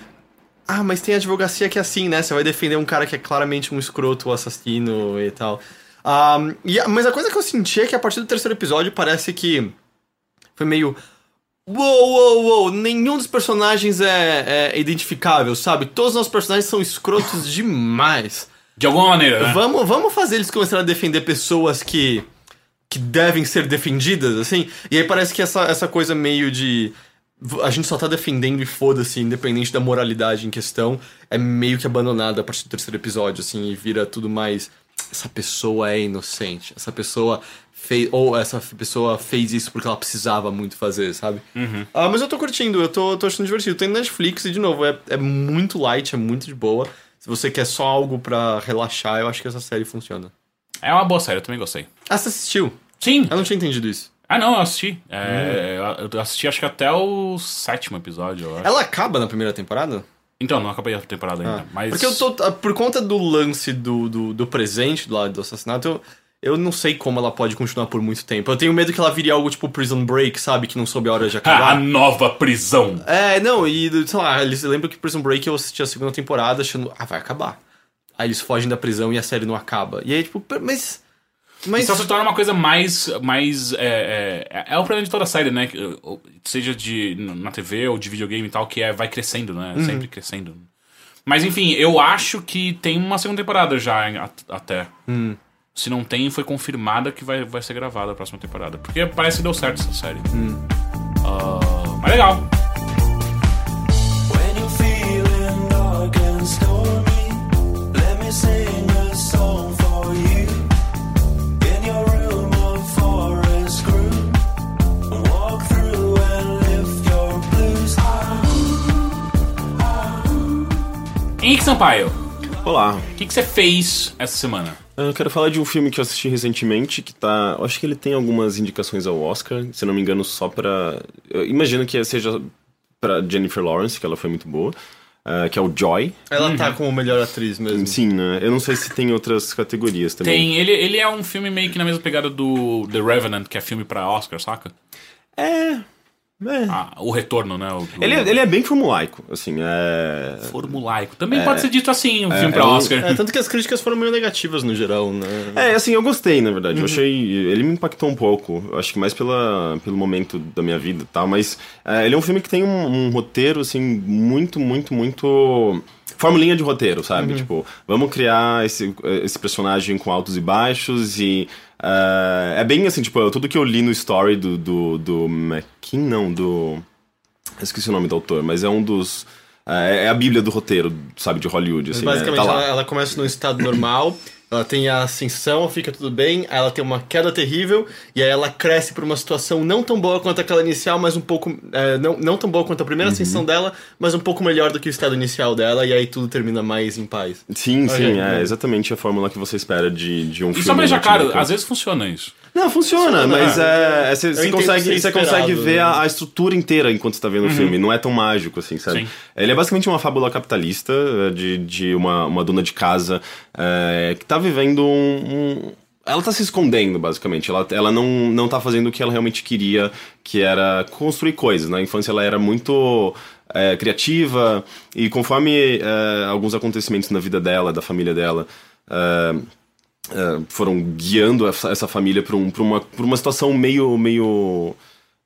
Ah, mas tem advocacia que é assim, né? Você vai defender um cara que é claramente um escroto, um assassino e tal. Ah, e mas a coisa que eu senti é que a partir do terceiro episódio parece que. Foi meio. Uou, uou, uou, nenhum dos personagens é, é identificável, sabe? Todos os nossos personagens são escrotos (laughs) demais. De alguma maneira, né? Vamos, vamos fazer eles começarem a defender pessoas que. que devem ser defendidas, assim. E aí parece que essa, essa coisa meio de. A gente só tá defendendo e foda-se, independente da moralidade em questão, é meio que abandonada a partir do terceiro episódio, assim, e vira tudo mais. Essa pessoa é inocente. Essa pessoa fez. Ou essa pessoa fez isso porque ela precisava muito fazer, sabe? Ah, mas eu tô curtindo, eu tô, tô achando divertido. Tem Netflix e, de novo, é, é muito light, é muito de boa. Se você quer só algo pra relaxar, eu acho que essa série funciona. É uma boa série, eu também gostei. Ah, você assistiu? Sim. Eu não tinha entendido isso. Ah, não, eu assisti. É, Eu assisti acho que até o sétimo episódio, eu acho. Ela acaba na primeira temporada? Então, não acabei a temporada ainda. mas... Porque eu tô. ah, Por conta do lance do, do, do presente do lado do assassinato, eu, eu não sei como ela pode continuar por muito tempo. Eu tenho medo que ela vire algo tipo Prison Break, sabe? Que não soube a hora de (laughs) Ah, a acabar. nova prisão. É, não, e sei lá, eles lembram que Prison Break eu assisti a segunda temporada achando, ah, vai acabar. Aí eles fogem da prisão e a série não acaba. E aí, tipo, "Pera, mas. Mas. Isso se torna uma coisa mais. mais é, é, é o problema de toda a série, né? Seja de, na TV ou de videogame e tal, que é, vai crescendo, né? Uhum. Sempre crescendo. Mas enfim, eu acho que tem uma segunda temporada já até. Hum. Se não tem, foi confirmada que vai, vai ser gravada a próxima temporada. Porque parece que deu certo essa série. Hum. Ah, mas legal. When you're feeling dark and stormy, let me sing a song Henrique Sampaio, Olá. o que, que você fez essa semana? Eu quero falar de um filme que eu assisti recentemente, que tá. Eu acho que ele tem algumas indicações ao Oscar, se não me engano, só pra. Eu imagino que seja pra Jennifer Lawrence, que ela foi muito boa. ah, que é o Joy. Ela tá como melhor atriz mesmo. Sim, né? Eu não sei se tem outras categorias também. Tem, ele, ele é um filme meio que na mesma pegada do The Revenant, que é filme pra Oscar, saca? É. É. Ah, o retorno, né? O, o Ele, ele é bem formulaico, assim, é... formulaico. Também pode ser dito assim, um filme pra é Oscar. É, tanto que as críticas foram meio negativas no geral, né? É, assim, eu gostei, na verdade. Eu achei. Ele me impactou um pouco. Acho que mais pela, pelo momento da minha vida e tal. Mas é, ele é um filme que tem um, um roteiro, assim, muito, muito, muito. Formulinha de roteiro, sabe? Tipo, vamos criar esse, esse personagem com altos e baixos e. é, é bem assim, tipo, tudo que eu li no story do. do, do McKean, não, do. Eu esqueci o nome do autor, mas é um dos. É, é a bíblia do roteiro, sabe, de Hollywood. Assim, Basicamente, é, tá ela, ela começa num estado normal, ela tem a ascensão, fica tudo bem, aí ela tem uma queda terrível, e aí ela cresce pra uma situação não tão boa quanto aquela inicial, mas um pouco. é, não, não tão boa quanto a primeira ascensão dela, mas um pouco melhor do que o estado inicial dela, e aí tudo termina mais em paz. Sim, sim, Ok, é né? exatamente a fórmula que você espera de, de um E filme. só deixar né, claro, tipo, às vezes funciona isso. Não, funciona, Funciona, mas é, é, você, você entendo consegue, você consegue ver né? a, a estrutura inteira enquanto você tá vendo o filme. Não é tão mágico, assim, sabe? Sim. Ele é basicamente uma fábula capitalista é, de, de uma, uma dona de casa é, que tá vivendo um... um- ela tá se escondendo, basicamente. Ela, ela não, não tá fazendo o que ela realmente queria, que era construir coisas. Na infância ela era muito é, criativa e conforme é, alguns acontecimentos na vida dela, da família dela... é, é, foram guiando essa, essa família para um, uma, uma situação meio. meio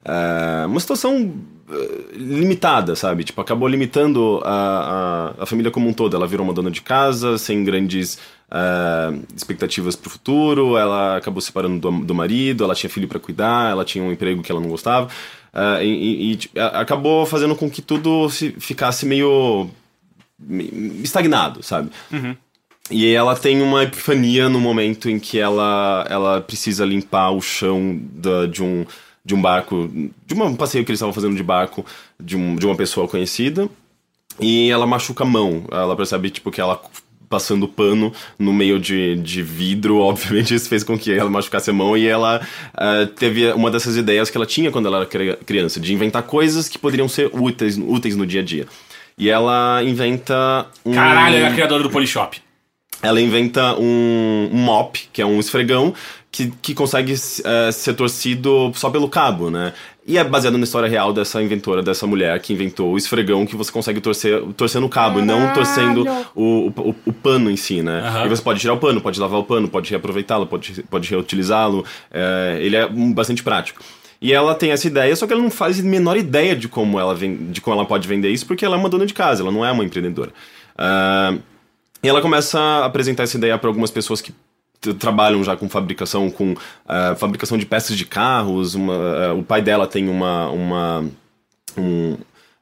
é, uma situação é, limitada, sabe? Tipo, acabou limitando a, a, a família como um todo. Ela virou uma dona de casa, sem grandes é, expectativas para o futuro. Ela acabou se separando do, do marido, ela tinha filho para cuidar, ela tinha um emprego que ela não gostava. é, e, e- e, tipo, acabou fazendo com que tudo se, ficasse meio. me- estagnado, sabe? E ela tem uma epifania no momento em que ela, ela precisa limpar o chão da, de, um, de um barco, de um passeio que eles estavam fazendo de barco de, um, de uma pessoa conhecida. E ela machuca a mão. Ela percebe, tipo, que ela passando pano no meio de, de vidro, (laughs) obviamente isso fez com que ela machucasse a mão e ela ah, teve uma dessas ideias que ela tinha quando ela era cri- criança, de inventar coisas que poderiam ser úteis, úteis no dia a dia. E ela inventa um... Caralho, ela é a criadora do Polishop. Ela inventa um, um mop, que é um esfregão, que, que consegue eh, ser torcido só pelo cabo, né? E é baseado na história real dessa inventora, dessa mulher que inventou o esfregão que você consegue torcer, torcer no cabo e não torcendo o, o, o pano em si, né? Aham. E você pode tirar o pano, pode lavar o pano, pode reaproveitá-lo, pode, pode reutilizá-lo. eh, ele é bastante prático. E ela tem essa ideia, só que ela não faz a menor ideia de como ela, ven- de como ela pode vender isso, porque ela é uma dona de casa, ela não é uma empreendedora. Ah, e ela começa a apresentar essa ideia para algumas pessoas que trabalham já com fabricação, com ah, fabricação de peças de carros. Uma, ah, o pai dela tem uma. uma um,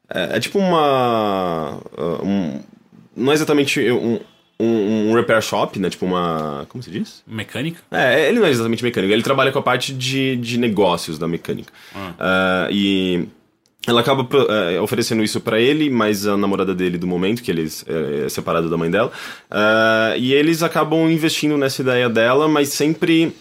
é, é tipo uma. ah, um- não é exatamente um, um, um repair shop, né? Tipo uma. Como se diz? Mecânica? É, ele não é exatamente mecânico, ele trabalha com a parte de, de negócios da mecânica. Ah, e ela acaba eh, oferecendo isso pra ele, mas a namorada dele do momento, que ele é, é separado da mãe dela. ah, e eles acabam investindo nessa ideia dela, mas sempre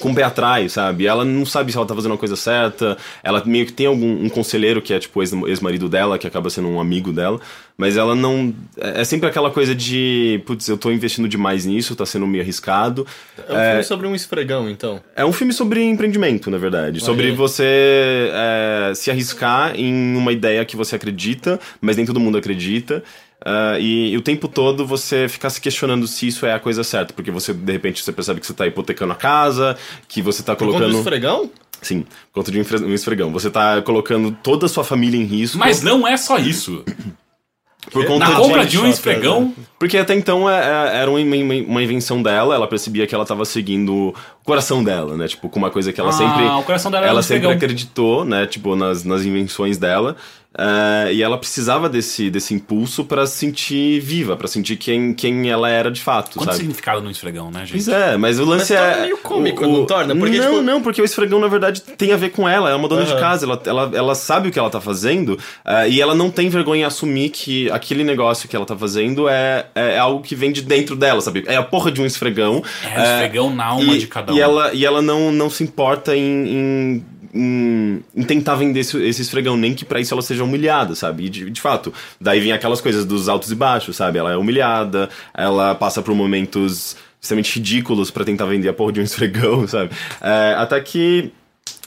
com o pé atrás, sabe? Ela não sabe se ela tá fazendo a coisa certa. Ela meio que tem algum um conselheiro que é tipo ex-marido dela, que acaba sendo um amigo dela. Mas ela não. É é sempre aquela coisa de. Putz, eu tô investindo demais nisso, tá sendo meio arriscado. É um filme sobre um esfregão, então. É um filme sobre empreendimento, na verdade. Sobre aí. você é, se arriscar em uma ideia que você acredita, mas nem todo mundo acredita. Ah, e, e o tempo todo você ficar se questionando se isso é a coisa certa. Porque você, de repente, você percebe que você tá hipotecando a casa, que você tá Conta do colocando. esfregão? Sim, conta de um esfre- esfregão. Você tá colocando toda a sua família em risco. Mas não é só isso. (coughs) por conta Na de- compra de um esfregão, Porque até então é- é- era uma, uma- uma invenção dela, ela percebia que ela tava seguindo coração dela, né? Tipo, com uma coisa que ela Ah, sempre. o coração dela ela sempre esfregão. acreditou, né? Tipo, nas, nas invenções dela. eh, e ela precisava desse, desse impulso pra se sentir viva, pra sentir quem, quem ela era de fato, quanto sabe? significado no esfregão, né, gente? Pois é, mas o lance Mas é. torna meio cômico, o- o- não torna? Porque, não, tipo- não, porque o esfregão, na verdade, tem a ver com ela. Ela é uma dona de Aham. casa, ela, ela, ela sabe o que ela tá fazendo eh, e ela não tem vergonha em assumir que aquele negócio que ela tá fazendo é, é algo que vem de dentro dela, sabe? É a porra de um esfregão. É, o esfregão na alma e, de cada um. E ela, e ela não, não se importa em, em, em- tentar vender esse, esse esfregão, nem que pra isso ela seja humilhada, sabe? E de, de fato, daí vem aquelas coisas dos altos e baixos, sabe? Ela é humilhada, ela passa por momentos extremamente ridículos pra tentar vender a porra de um (laughs) esfregão, sabe? É, até que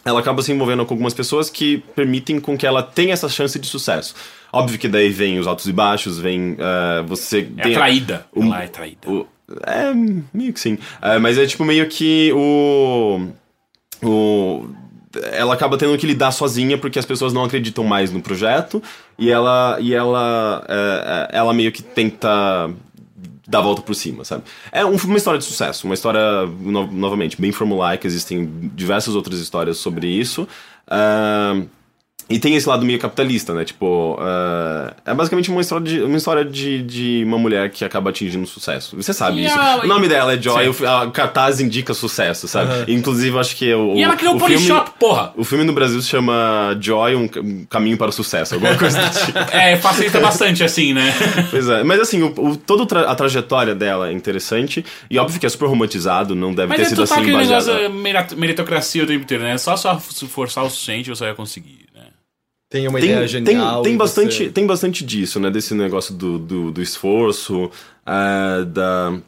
ela acaba se envolvendo com algumas pessoas que permitem com que ela tenha essa chance de sucesso. Óbvio que daí vem os altos e baixos, vem uh, você... É tem traída. o- Ela é traída. o- é, meio que sim. É, mas é tipo meio que o. O. Ela acaba tendo que lidar sozinha porque as pessoas não acreditam mais no projeto e ela. E ela. é, é, ela meio que tenta dar a volta por cima, sabe? É um- uma história de sucesso, uma história, no- novamente, bem formulaica, existem diversas outras histórias sobre isso. Ahn, e tem esse lado meio capitalista, né? Tipo, ah, é basicamente uma história, de, uma história de, de uma mulher que acaba atingindo sucesso. Você sabe E isso. a- O nome dela é Joy, Sim. o, a cartaz indica sucesso, sabe? Inclusive, eu acho que o. E ela criou o o Polishop, filme, porra! O filme no Brasil se chama Joy, um, ca- caminho para o sucesso, alguma coisa do (laughs) tipo. É, facilita bastante assim, né? (laughs) Pois é, mas assim, o, o, toda tra- a trajetória dela é interessante e óbvio que é super romantizado, não deve Mas ter é sido assim negócio é, merit- meritocracia o tempo inteiro, né? Só só se forçar o suficiente você vai conseguir, né? Tem uma Tem, ideia tem, genial. tem, e bastante, você- tem bastante disso, né? Desse negócio do, do, do esforço, ah, da,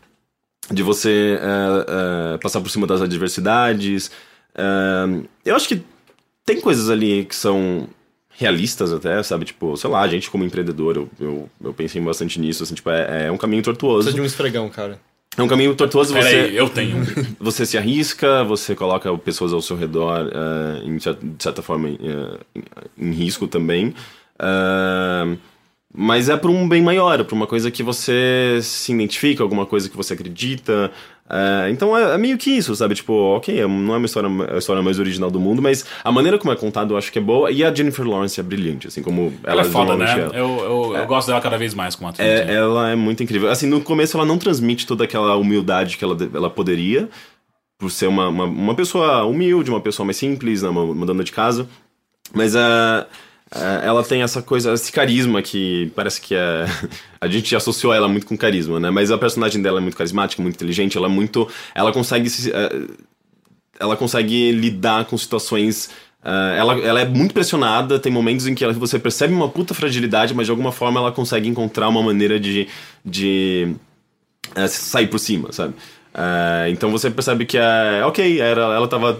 de você ah, ah, passar por cima das adversidades. Eu acho que tem coisas ali que são realistas até, sabe? Tipo, sei lá, a gente como empreendedor, eu, eu, eu pensei bastante nisso, assim, tipo, é, é um caminho tortuoso. Precisa de um esfregão, cara. É um caminho tortuoso, Pera você... aí, eu tenho. (laughs) Você se arrisca, você coloca pessoas ao seu redor, eh, em de certa forma, eh, em, em risco também. Ah, mas é para um bem maior, para uma coisa que você se identifica, alguma coisa que você acredita. Ah, então é, é meio que isso, sabe? Tipo, ok, é- não é uma história, a história mais original do mundo, mas a maneira como é contado eu acho que é boa. E a Jennifer Lawrence é brilhante, assim como Ela ela, é foda, né? é. Eu, eu, eu gosto dela cada vez mais como atriz. É, né? ela é muito incrível. Assim, no começo ela não transmite toda aquela humildade que ela, ela poderia, por ser uma, uma, uma pessoa humilde, uma pessoa mais simples, né, uma, uma dona de casa. Mas a ela tem essa coisa, esse carisma que parece que é. (laughs) A gente associou ela muito com carisma, né? Mas a personagem dela é muito carismática, muito inteligente, ela é muito. Ela consegue se. eh, ela consegue lidar com situações. ah, ela, ela é muito pressionada, tem momentos em que ela- você percebe uma puta fragilidade, mas de alguma forma ela consegue encontrar uma maneira de, de sair por cima, sabe? Então você percebe que, é ok, era, ela tava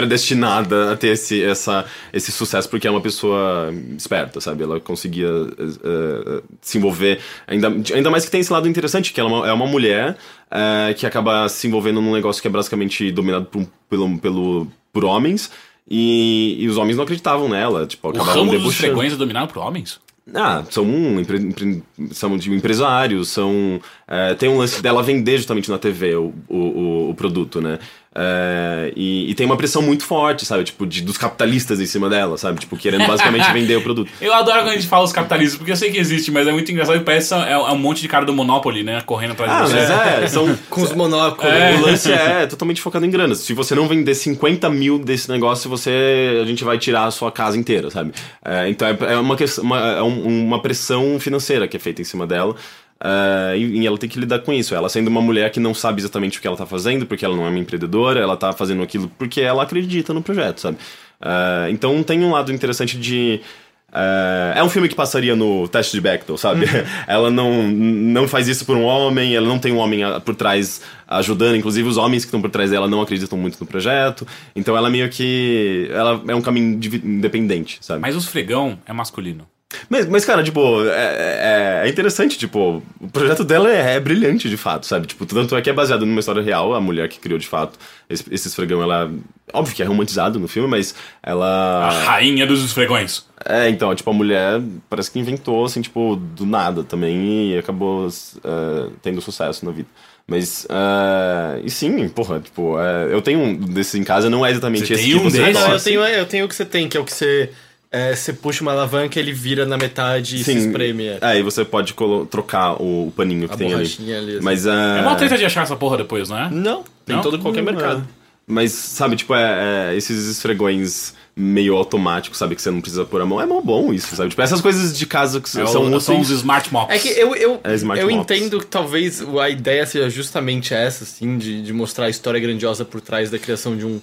predestinada a ter esse, essa, esse sucesso porque é uma pessoa esperta, sabe? Ela conseguia eh, se envolver. Ainda, ainda mais que tem esse lado interessante, que ela é uma, é uma mulher eh, que acaba se envolvendo num negócio que é basicamente dominado por, um- pelo, pelo, por homens. E, e os homens não acreditavam nela, tipo, O acabaram ramo dos debochando. frequência é dominado por homens? Ah, são, empre, empre, são de empresários, são. é, tem um lance dela vender justamente na TV o, o, o- o produto, né? É, e, e tem uma pressão muito forte, sabe? Tipo, de, dos capitalistas em cima dela, sabe? Tipo, querendo basicamente (laughs) vender o produto. Eu adoro quando a gente fala os capitalistas, porque eu sei que existe, mas é muito engraçado que parece é, é um monte de cara do Monopoly, né? Correndo atrás Ah, de você. mas é, são. (laughs) Com os monóculos. O lance é totalmente focado em grana. Se você não vender 50 mil desse negócio, você a gente vai tirar a sua casa inteira, sabe? É, então é, é uma, questão- uma, é um- uma pressão financeira que é feita em cima dela. É, e, e ela tem que lidar com isso. Ela sendo uma mulher que não sabe exatamente o que ela tá fazendo, porque ela não é uma empreendedora, ela tá fazendo aquilo porque ela acredita no projeto, sabe? É, então tem um lado interessante de. É, é um filme que passaria no teste de Bechdel, sabe? (laughs) ela não, não faz isso por um homem, ela não tem um homem por trás ajudando, inclusive os homens que estão por trás dela não acreditam muito no projeto. Então ela meio que. Ela é um caminho independente, sabe? Mas os fregão é masculino. Mas, mas, cara, tipo, é, é- é interessante, tipo, o projeto dela é, é brilhante de fato, sabe? Tipo, tanto é que é baseado numa história real, a mulher que criou de fato esse, esse esfregão, ela. Óbvio que é romantizado no filme, mas ela. A rainha dos esfregões. É, então, tipo, a mulher parece que inventou, assim, tipo, do nada também e acabou é, tendo sucesso na vida. Mas, é, e sim, porra, tipo, é, eu tenho um desses em casa, não é exatamente Você esse tem que um você? Ah, não, eu tenho, eu tenho o que você tem, que é o que você. É, você puxa uma alavanca, ele vira na metade e se espreme. É. E você pode trocar o, o paninho que A tem ali. ali, assim. Mas, É uma treta de achar essa porra depois, não é? Não, tem Não? todo qualquer Não, mercado. é. Mas, sabe, tipo, é, é, esses esfregões meio automáticos, sabe, que você não precisa pôr a mão, é mó bom isso, sabe? Tipo, essas coisas de casa que É o- são são úteis. os smart mops. É que eu, eu, É eu Mops. entendo que talvez a ideia seja justamente essa, assim, de, de mostrar a história grandiosa por trás da criação de um,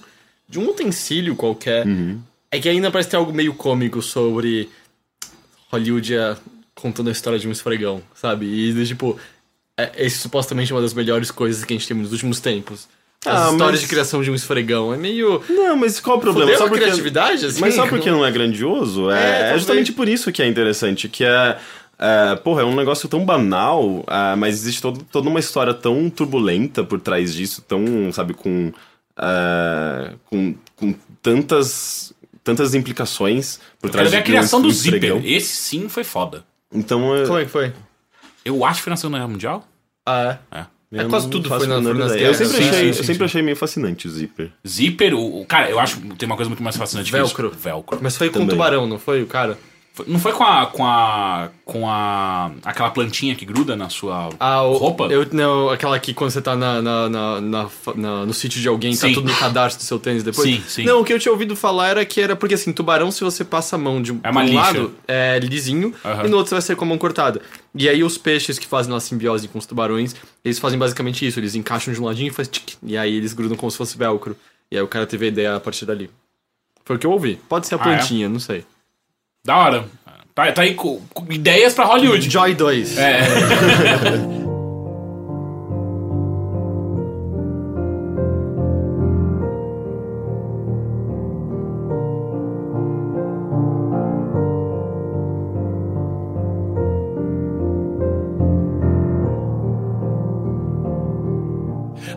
de um utensílio qualquer. Uhum. É que ainda parece ter algo meio cômico sobre Hollywood é, contando a história de um esfregão, sabe? E, tipo, é, esse supostamente é uma das melhores coisas que a gente tem nos últimos tempos. As Ah, histórias mas- de criação de um esfregão. É meio. Não, mas qual o problema? Só porque- criatividade, assim? Mas só porque não é grandioso? É, (laughs) É, é justamente por isso que é interessante, que é... é, porra, é um negócio tão banal, ah, mas existe todo, toda uma história tão turbulenta por trás disso, tão, sabe, com... ah, com, com tantas, tantas implicações por trás quero ver a criação do. Zipper. Esse sim foi foda. Então, é, Como é que foi? Eu acho que foi na Segunda Guerra Mundial. Ah, é. É. É, eu quase tudo foi na, nas. Eu sempre, Sim, achei, sim, eu sempre sim. achei meio fascinante o Zipper. Zipper, o, o- cara, eu acho que tem uma coisa muito mais fascinante Velcro. que isso. Velcro. Mas foi com o tubarão, não foi, o cara? Não foi com a. com a. com a. aquela plantinha que gruda na sua Ah, o, roupa? Eu, não, aquela que quando você tá na, na, na, na- no sítio de alguém, tá Sim. tudo no cadastro do seu tênis depois. Sim, sim. Não, o que eu tinha ouvido falar era que era porque assim, tubarão, se você passa a mão de um, É uma um lado, é lisinho, Aham. e no outro você vai ser com a mão cortada. E aí os peixes que fazem a simbiose com os tubarões, eles fazem basicamente isso, eles encaixam de um ladinho e faz tic, e aí eles grudam como se fosse velcro. E aí o cara teve a ideia a partir dali. Foi o que eu ouvi. Pode ser a Ah, é? plantinha, não sei. Da hora. Tá, tá aí com, com ideias pra Hollywood. Joy 2. É.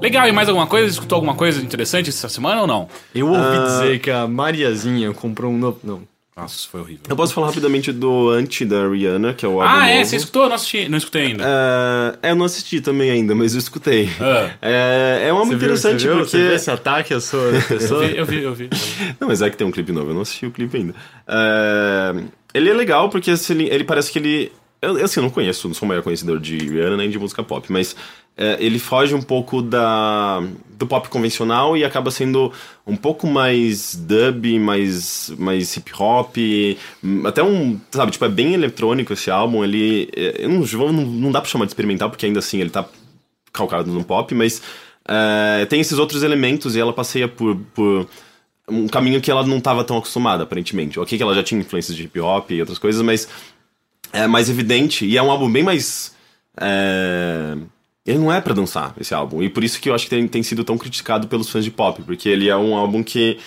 Legal, e mais alguma coisa? Escutou alguma coisa interessante essa semana ou não? Eu ouvi Ah. dizer que a Mariazinha comprou um novo. Não. Nossa, foi horrível. Eu posso falar rapidamente do Anti da Rihanna, que é o álbum Ah, é? novo. Você escutou? Não assisti, não escutei ainda. É, eu não assisti também ainda, mas eu escutei. Ah. É, é um álbum interessante você viu? porque. Você viu esse ataque à sua Eu (laughs) pessoa? eu vi, eu vi. eu vi. Não, mas é que tem um clipe novo, eu não assisti o clipe ainda. É, ele é legal porque assim, ele, ele parece que ele. Eu, assim, eu não conheço, não sou o maior conhecedor de Rihanna nem de música pop, mas é, ele foge um pouco da, do pop convencional e acaba sendo um pouco mais dub, mais, mais hip hop, hum, até um, sabe, tipo, é bem eletrônico esse álbum, ele, é, não, não dá pra chamar de experimental, porque ainda assim ele tá calcado no pop, mas é, tem esses outros elementos e ela passeia por, por um caminho que ela não estava tão acostumada, aparentemente. Ok, que ela já tinha influências de hip hop e outras coisas, mas é mais evidente e é um álbum bem mais. é, Ele não é pra dançar, esse álbum. E por isso que eu acho que tem, tem sido tão criticado pelos fãs de pop, porque ele é um álbum que.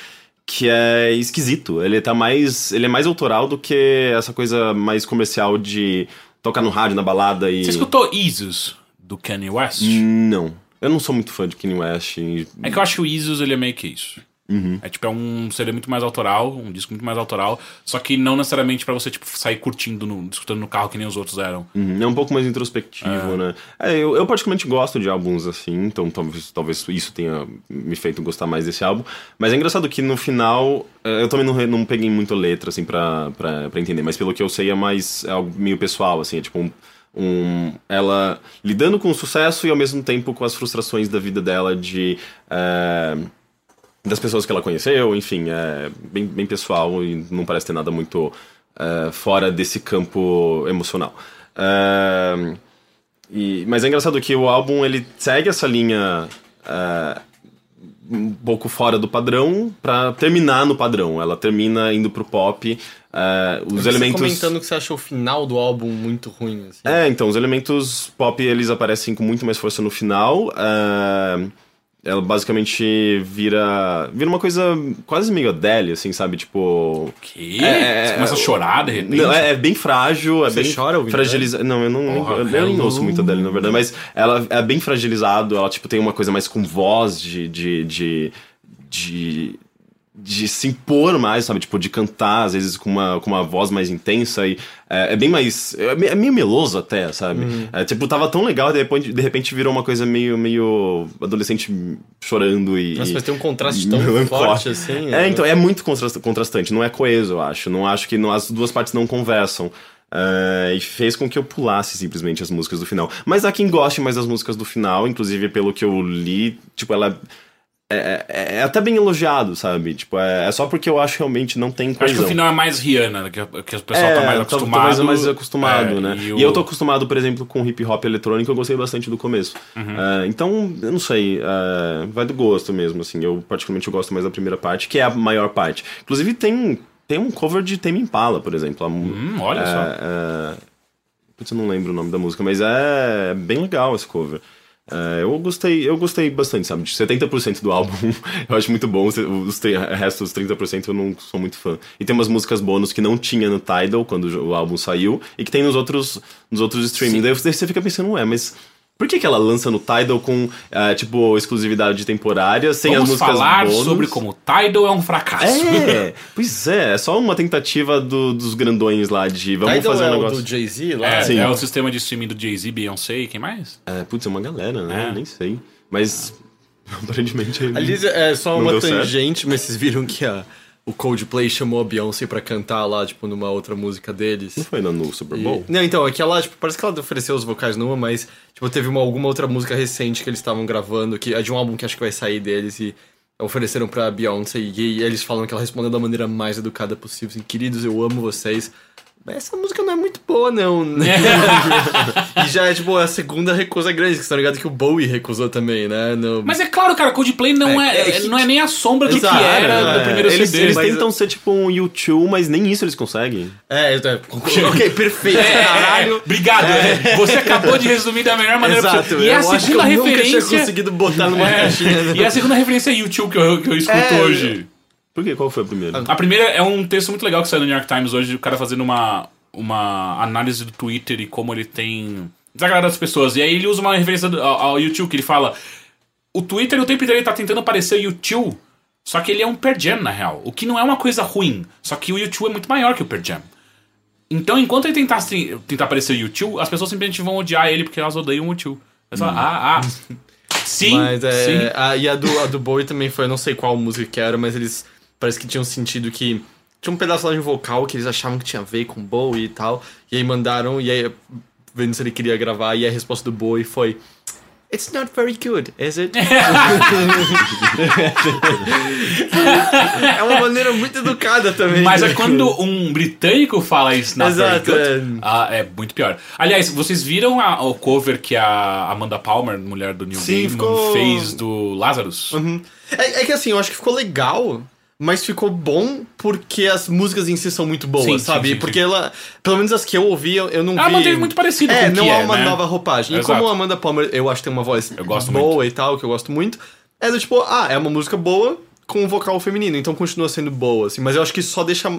Que é esquisito. Ele tá mais. Ele é mais autoral do que essa coisa mais comercial de tocar no rádio, na balada e. Você escutou Isus, do Kanye West? Não. Eu não sou muito fã de Kanye West. e- É que eu acho que o Isus, ele é meio que isso. Uhum. É tipo, é um CD muito mais autoral, um disco muito mais autoral, só que não necessariamente pra você, tipo, sair curtindo, no, escutando no carro que nem os outros eram. Uhum, É um pouco mais introspectivo, né? É, eu, eu particularmente gosto de álbuns assim, então talvez, talvez isso tenha me feito gostar mais desse álbum. Mas é engraçado que no final, eh, eu também não, não peguei muito letra, assim, pra, pra, pra entender, mas pelo que eu sei é mais é algo meio pessoal, assim, é tipo um, um- ela lidando com o sucesso e ao mesmo tempo com as frustrações da vida dela de. eh, das pessoas que ela conheceu, enfim, é bem, bem pessoal e não parece ter nada muito é, fora desse campo emocional. É, e- mas é engraçado que o álbum ele segue essa linha é, um pouco fora do padrão pra terminar no padrão. Ela termina indo pro pop. é, os Você elementos comentando que você achou o final do álbum muito ruim, assim. é, então, os elementos pop, eles aparecem com muito mais força no final. Ela basicamente vira vira uma coisa quase meio Adele, assim, sabe? Tipo... Que? É, você começa a chorar de repente? Não, é, é bem frágil, é Você bem chora ouvindo fragilizado. Não, eu não Porra, eu nem hello. ouço muito Adele, na verdade, mas ela é bem fragilizado, ela tipo tem uma coisa mais com voz de de, de, de de se impor mais, sabe? Tipo, de cantar, às vezes, com uma, com uma voz mais intensa e é, é bem mais... É é meio meloso até, sabe? Uhum. É, tipo, tava tão legal e de repente, de repente virou uma coisa meio, meio adolescente chorando e... Nossa, mas tem um contraste tão melancólico. forte assim. É, então, é muito contrast- contrastante, não é coeso, eu acho. Não acho que não- as duas partes não conversam. É, e fez com que eu pulasse simplesmente as músicas do final. Mas há quem goste mais das músicas do final, inclusive pelo que eu li, tipo, ela é, é- é até bem elogiado, sabe? Tipo, é, é só porque eu acho realmente não tem Acho que o final é mais Rihanna, que, que o pessoal é, tá mais tô- acostumado. Tô mais, mais acostumado, É, né? E, E, o- eu tô acostumado, por exemplo, com hip hop eletrônico, eu gostei bastante do começo. Uhum. É, então, eu não sei, é, vai do gosto mesmo, assim. Eu, particularmente, eu gosto mais da primeira parte, que é a maior parte. Inclusive, tem, tem um cover de Tame Impala, por exemplo. Hum, olha é, só. é, Putz, eu não lembro o nome da música, mas é bem legal esse cover. É, eu gostei, eu gostei bastante, sabe? De 70% do álbum (laughs) eu acho muito bom. Os, os tre- o resto, os 30% eu não sou muito fã. E tem umas músicas bônus que não tinha no Tidal quando o álbum saiu e que tem nos outros, nos outros streaming. Daí você fica pensando, ué, mas por que, que ela lança no Tidal com, ah, tipo, exclusividade temporária, sem Vamos as músicas falar bônus? sobre como Tidal é um fracasso. É, (laughs) pois é, é só uma tentativa do- dos grandões lá de vamos Tidal fazer é um o negócio. do Jay-Z lá? É, Sim. é o sistema de streaming do Jay-Z, Beyoncé e quem mais? É, putz, é uma galera, né? É. Nem sei. Mas (laughs) aparentemente. Aliás, é só uma deu certo? tangente, mas vocês viram que a, o Coldplay chamou a Beyoncé pra cantar lá, tipo, numa outra música deles. Não foi no, no Super E- Bowl? Não, então, é que ela, tipo, parece que ela ofereceu os vocais numa, mas, tipo, teve uma, alguma outra música recente que eles estavam gravando, que é de um álbum que acho que vai sair deles e ofereceram pra Beyoncé e, e eles falam que ela respondeu da maneira mais educada possível, assim, queridos, eu amo vocês. Mas essa música não é muito boa, não. né? (laughs) e já é, tipo, a segunda recusa grande, que você tá ligado que o Bowie recusou também, né? No... Mas é claro, cara, Coldplay não é, É, é que- não é nem a sombra do Exato, que era é. do primeiro eles, CD. eles mas- tentam ser tipo um YouTube, mas nem isso eles conseguem. É, (laughs) ok, perfeito, caralho. Obrigado. é. Você acabou de resumir da melhor maneira Exato, possível. E eu a acho que eu segunda nunca tinha referência. conseguido botar numa É, caixinha. né? e a segunda referência é YouTube que eu, que eu escuto É, hoje. Por quê? Qual foi a primeira? A primeira é um texto muito legal que saiu no New York Times hoje, o cara fazendo uma, uma análise do Twitter e como ele tem desagradado as pessoas. E aí ele usa uma referência do- ao, ao YouTube que ele fala: o Twitter o tempo inteiro ele tá tentando parecer YouTube, só que ele é um Pearl Jam na real. O que não é uma coisa ruim, só que o YouTube é muito maior que o Pearl Jam. Então, enquanto ele tentar, tentar parecer YouTube, as pessoas simplesmente vão odiar ele porque elas odeiam o YouTube. Elas falam, ah, ah. (laughs) Sim, Mas é. sim. A, e a do, a do Bowie também foi, eu não sei qual música que era, mas eles parece que tinham sentido que. Tinha um pedaço lá de vocal que eles achavam que tinha a ver com Bowie e tal. E aí mandaram, e aí, vendo se ele queria gravar, e a resposta do Bowie foi. It's not very good, is it? (laughs) é uma maneira muito educada também. Mas é né? quando um britânico fala isso na Exato, very good, ah, é muito pior. Aliás, vocês viram a- o cover que a Amanda Palmer, mulher do Neil Sim, Gaiman, ficou- fez do Lazarus? Uhum. É, é que assim, eu acho que ficou legal, mas ficou bom porque as músicas em si são muito boas, Sim, sabe? sim, porque sim. ela, pelo menos as que eu ouvi, eu, eu não Ela vi. manteve muito parecido é, com não que é uma né? nova roupagem. E Exato. como a Amanda Palmer, eu acho que tem uma voz Eu gosto boa e tal, que eu gosto muito, é do tipo, ah, é uma música boa com um vocal feminino, então continua sendo boa, assim. Mas eu acho que só deixa,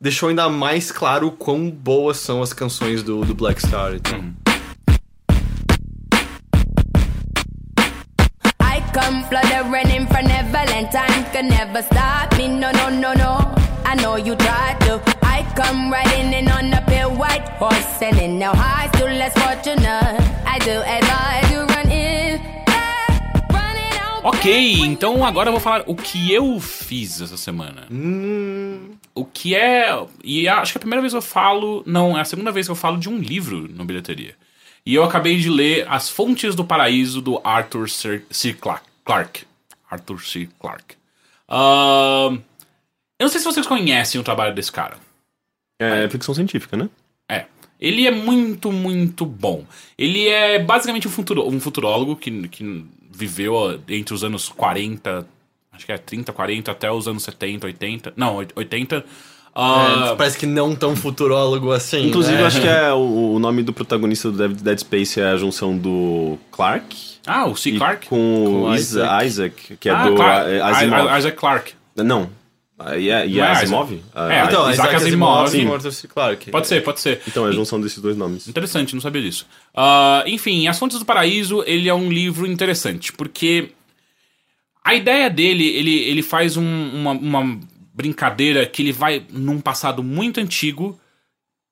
deixou ainda mais claro o quão boas são as canções do, do Black Star. Então. Hum. Come from Neverland. Time can never stop me. No, no, no, no. I know you try to. I come riding in on a pale white horse, selling now high to less fortunate. I do advise you run in. Ok, então agora eu vou falar o que eu fiz essa semana. O que é. E acho que é a primeira vez que eu falo. Não, é a segunda vez que eu falo de um livro no bilheteria. E eu acabei de ler As Fontes do Paraíso do Arthur C. C. Clarke. Arthur C. Clarke. Ahn, eu não sei se vocês conhecem o trabalho desse cara. É ficção científica, né? É. Ele é muito, muito bom. Ele é basicamente um, futuro, um futurólogo que, que viveu ó, entre os anos 40, acho que é 30, 40, até os anos 70, 80. Não, 80. Ah, É, parece que não tão futurólogo assim. Inclusive, né? eu acho que é o, o (laughs) nome do protagonista do Dead, Dead Space é a junção do Clark ah, o C. Clarke? com, Com o Isaac. Isaac. Que é ah, do Asimov. I- Isaac Clarke. Não. Ah, E é, e é é Asimov? Isaac. Ah, É, Então, Isaac Isaac Asimov. Asimov Sim. Arthur C. Clarke. Pode ser, pode ser. Então, é a junção desses dois nomes. Interessante, não sabia disso. Ah, enfim, As Fontes do Paraíso, ele é um livro interessante, porque a ideia dele, ele, ele faz um- uma, uma brincadeira que ele vai num passado muito antigo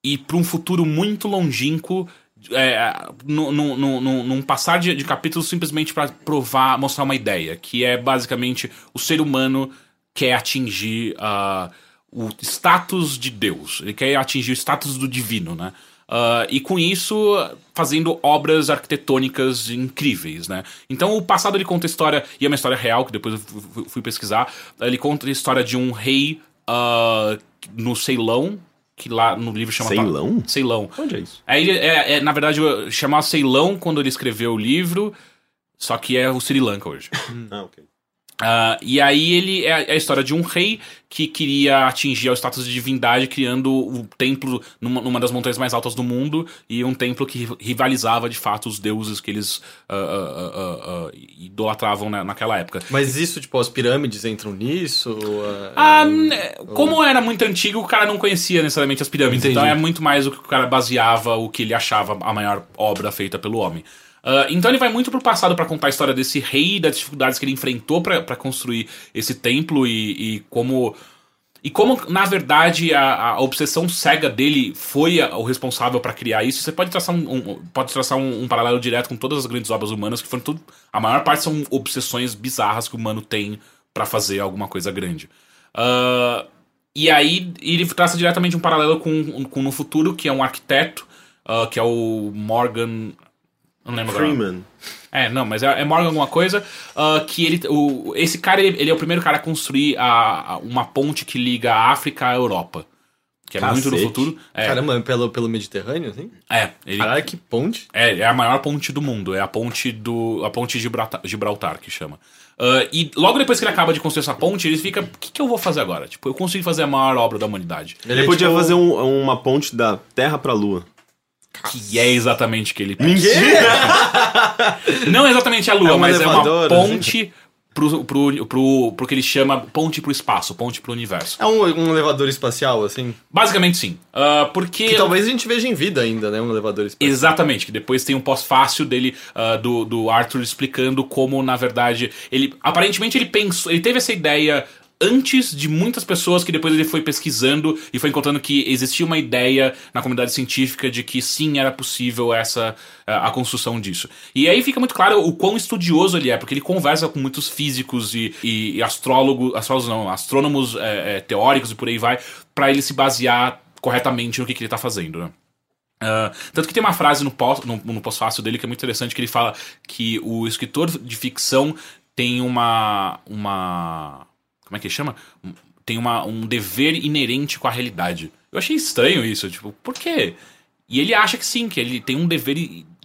e para um futuro muito longínquo, é, no, no, no, num passar de, de capítulos simplesmente para provar, mostrar uma ideia, que é basicamente o ser humano quer atingir ah, o status de Deus, ele quer atingir o status do divino, né? Ah, e com isso, fazendo obras arquitetônicas incríveis, né? Então, o passado ele conta a história, e é uma história real, que depois eu fu- fu- fui pesquisar. Ele conta a história de um rei ah, no Ceilão, que lá no livro chama. Ceilão? Ceilão. Onde é isso? Aí é, é, na verdade, chamava Ceilão quando ele escreveu o livro, só que é o Sri Lanka hoje. Ah, ok. Ah, e aí ele é a, é a história de um rei que queria atingir o status de divindade criando o templo numa, numa das montanhas mais altas do mundo e um templo que ri- rivalizava de fato os deuses que eles ah, ah, idolatravam na- naquela época. Mas isso, tipo, as pirâmides entram nisso? uh, Ah, né, como era muito antigo, o cara não conhecia necessariamente as pirâmides. Entendi. Então é muito mais o que o cara baseava o que ele achava a maior obra feita pelo homem. Ah, então ele vai muito pro passado pra contar a história desse rei das dificuldades que ele enfrentou pra construir esse templo e, e como. E como, na verdade, a, a obsessão cega dele foi a- o responsável pra criar isso, você pode traçar, um, um- pode traçar um, um paralelo direto com todas as grandes obras humanas, que foram tudo. A maior parte são obsessões bizarras que o humano tem pra fazer alguma coisa grande. Ah, e aí ele traça diretamente um paralelo com, com no futuro, que é um arquiteto, ah, que é o Morgan. Não lembro agora. Freeman. É, não, mas é, é Morgan alguma coisa. ah, que ele. O, esse cara, ele, ele é o primeiro cara a construir a, a- uma ponte que liga a África à Europa. Que é muito no Cacete. futuro. É, Caramba, pelo, pelo Mediterrâneo, assim? é, ele, Caralho, que ponte. é, é a maior ponte do mundo. É a ponte do. A ponte de Gibraltar, Gibraltar que chama. Ah, e logo depois que ele acaba de construir essa ponte, ele fica. O que, que eu vou fazer agora? Tipo, eu consegui fazer a maior obra da humanidade. Ele, é podia tipo- fazer um- uma ponte da Terra pra Lua. Que é exatamente o que ele pensa. Ninguém? (laughs) Não exatamente a Lua, É um mas elevador, é uma ponte pro, pro, pro, pro que ele chama ponte pro espaço, ponte pro universo. É um, um elevador espacial, assim? Basicamente sim. Ah, porque. Que talvez a gente veja em vida ainda, né? Um elevador espacial. Exatamente, que depois tem um pós-fácil dele, ah, do, do Arthur, explicando como, na verdade, ele. Aparentemente ele pensou. Ele teve essa ideia antes de muitas pessoas que depois ele foi pesquisando e foi encontrando que existia uma ideia na comunidade científica de que sim era possível essa a construção disso. E aí fica muito claro o quão estudioso ele é, porque ele conversa com muitos físicos e, e, astrólogos, astrólogos não, astrônomos eh, eh, teóricos e por aí vai, para ele se basear corretamente no que, que ele tá fazendo, né? Ah, tanto que tem uma frase no, pós, no, no pós-fácil dele que é muito interessante, que ele fala que o escritor de ficção tem uma. uma como é que chama? Tem uma, um dever inerente com a realidade. Eu achei estranho isso, tipo, por quê? E ele acha que sim, que ele tem um dever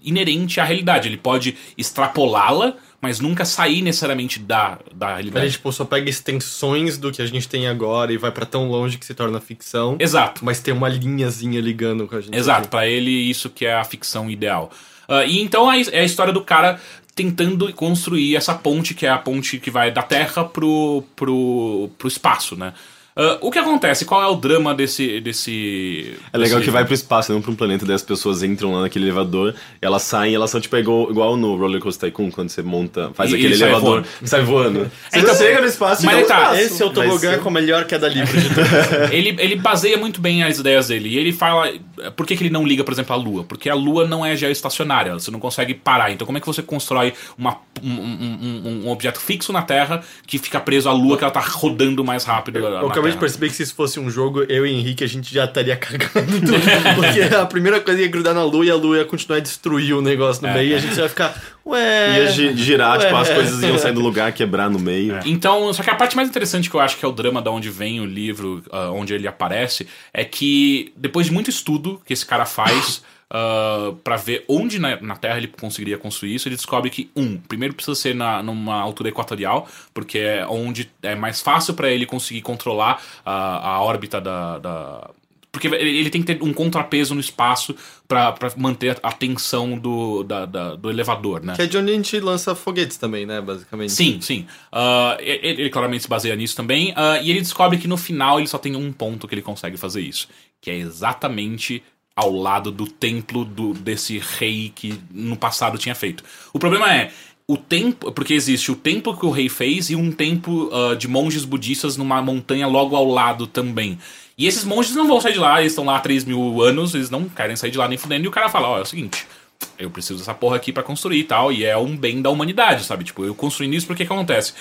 inerente à realidade. Ele pode extrapolá-la, mas nunca sair necessariamente da, da A realidade. gente, tipo, só pega extensões do que a gente tem agora e vai pra tão longe que se torna ficção. Exato. Mas tem uma linhazinha ligando com a gente. Exato, pra ele isso que é a ficção ideal. Ah, e então é é a história do cara tentando construir essa ponte, que é a ponte que vai da Terra pro, pro, pro espaço, né? Ah, o que acontece? Qual é o drama desse. desse É legal desse que vai pro espaço, não pra um planeta, daí as pessoas entram lá naquele elevador, elas saem e elas são tipo igual, igual no Roller Coaster Tycoon, quando você monta, faz E- aquele e sai elevador voando. sai voando. Você Então, chega no espaço mas e ele tá- espaço. Esse é o tobogã com a melhor queda livre de todos. (laughs) ele, ele baseia muito bem as ideias dele. E ele fala. Por que, que ele não liga, por exemplo, à Lua? Porque a Lua não é geoestacionária, você não consegue parar. Então, como é que você constrói uma, um, um- um- um objeto fixo na Terra que fica preso à Lua, que ela tá rodando mais rápido? na Eu acabei de perceber que se isso fosse um jogo, eu e Henrique, a gente já estaria (laughs) cagando tudo. Porque (laughs) a primeira coisa ia grudar na lua e a lua ia continuar a destruir o negócio no É. meio e a gente ia ficar, ué. Ia gi- girar, tipo, as Ué. coisas iam sair do (laughs) lugar, quebrar no meio. Então, só que a parte mais interessante que eu acho que é o drama da onde vem o livro, ah, onde ele aparece, é que depois de muito estudo que esse cara faz ah, pra ver onde na, na Terra ele conseguiria construir isso, ele descobre que, um, primeiro precisa ser na, numa altura equatorial, porque é onde é mais fácil pra ele conseguir controlar ah, a órbita da- da porque ele tem que ter um contrapeso no espaço pra manter a tensão do, da- da- do elevador, né? Que é de onde a gente lança foguetes também, né? Basicamente. Sim, sim. Ah, ele, ele claramente se baseia nisso também. ah, e ele descobre que no final ele só tem um ponto que ele consegue fazer isso. Que é exatamente ao lado do templo do, desse rei que no passado tinha feito. O problema é. O templo. Porque existe o templo que o rei fez e um templo ah, de monges budistas numa montanha logo ao lado também. E esses monges não vão sair de lá, eles estão lá há 3 mil anos, eles não querem sair de lá nem fudendo. E o cara fala: Ó, é o seguinte, eu preciso dessa porra aqui pra construir e tal, e é um bem da humanidade, sabe? Tipo, eu construindo isso porque que acontece?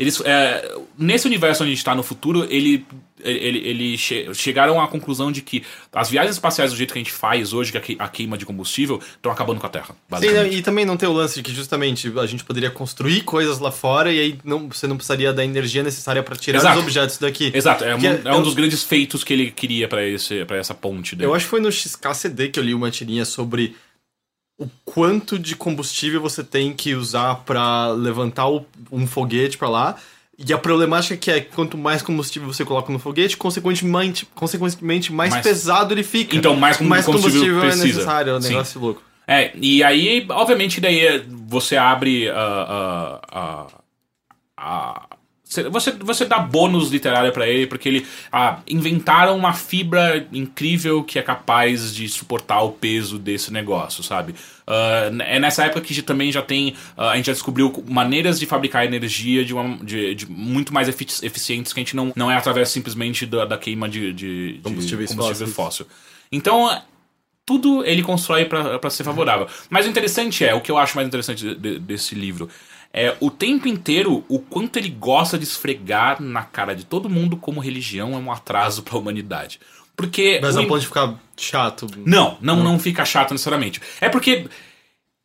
Eles, é, nesse universo onde a gente tá no futuro, ele, ele, ele che- chegaram à conclusão de que as viagens espaciais do jeito que a gente faz hoje, que a que- a queima de combustível, estão acabando com a Terra. Sim, e também não tem o lance de que justamente a gente poderia construir coisas lá fora e aí não, você não precisaria da energia necessária pra tirar Exato. os objetos daqui. Exato, é um, Que é um eu- dos grandes feitos que ele queria para essa ponte dele. Eu acho que foi no XKCD que eu li uma tirinha sobre o quanto de combustível você tem que usar pra levantar um foguete pra lá. E a problemática que é que quanto mais combustível você coloca no foguete, consequentemente, consequentemente mais, Mais- pesado ele fica. Então, mais combustível é precisa. necessário, é um Sim. negócio louco. É, e aí, obviamente, daí é- você abre a. a, a, a- você, você dá bônus literário pra ele, porque ele ah, inventaram uma fibra incrível que é capaz de suportar o peso desse negócio, sabe? Ah, é nessa época que também já tem. ah, a gente já descobriu maneiras de fabricar energia de, uma, de, de muito mais efici- eficientes que a gente não, não é através simplesmente da, da queima de, de, de combustível fósseis. fóssil. Então, tudo ele constrói pra pra ser favorável. Mas o interessante é, o que eu acho mais interessante de- de- desse livro, é o tempo inteiro o quanto ele gosta de esfregar na cara de todo mundo como religião é um atraso pra humanidade. Porque. Mas o não pode ficar chato. não, não, não fica chato necessariamente. É porque.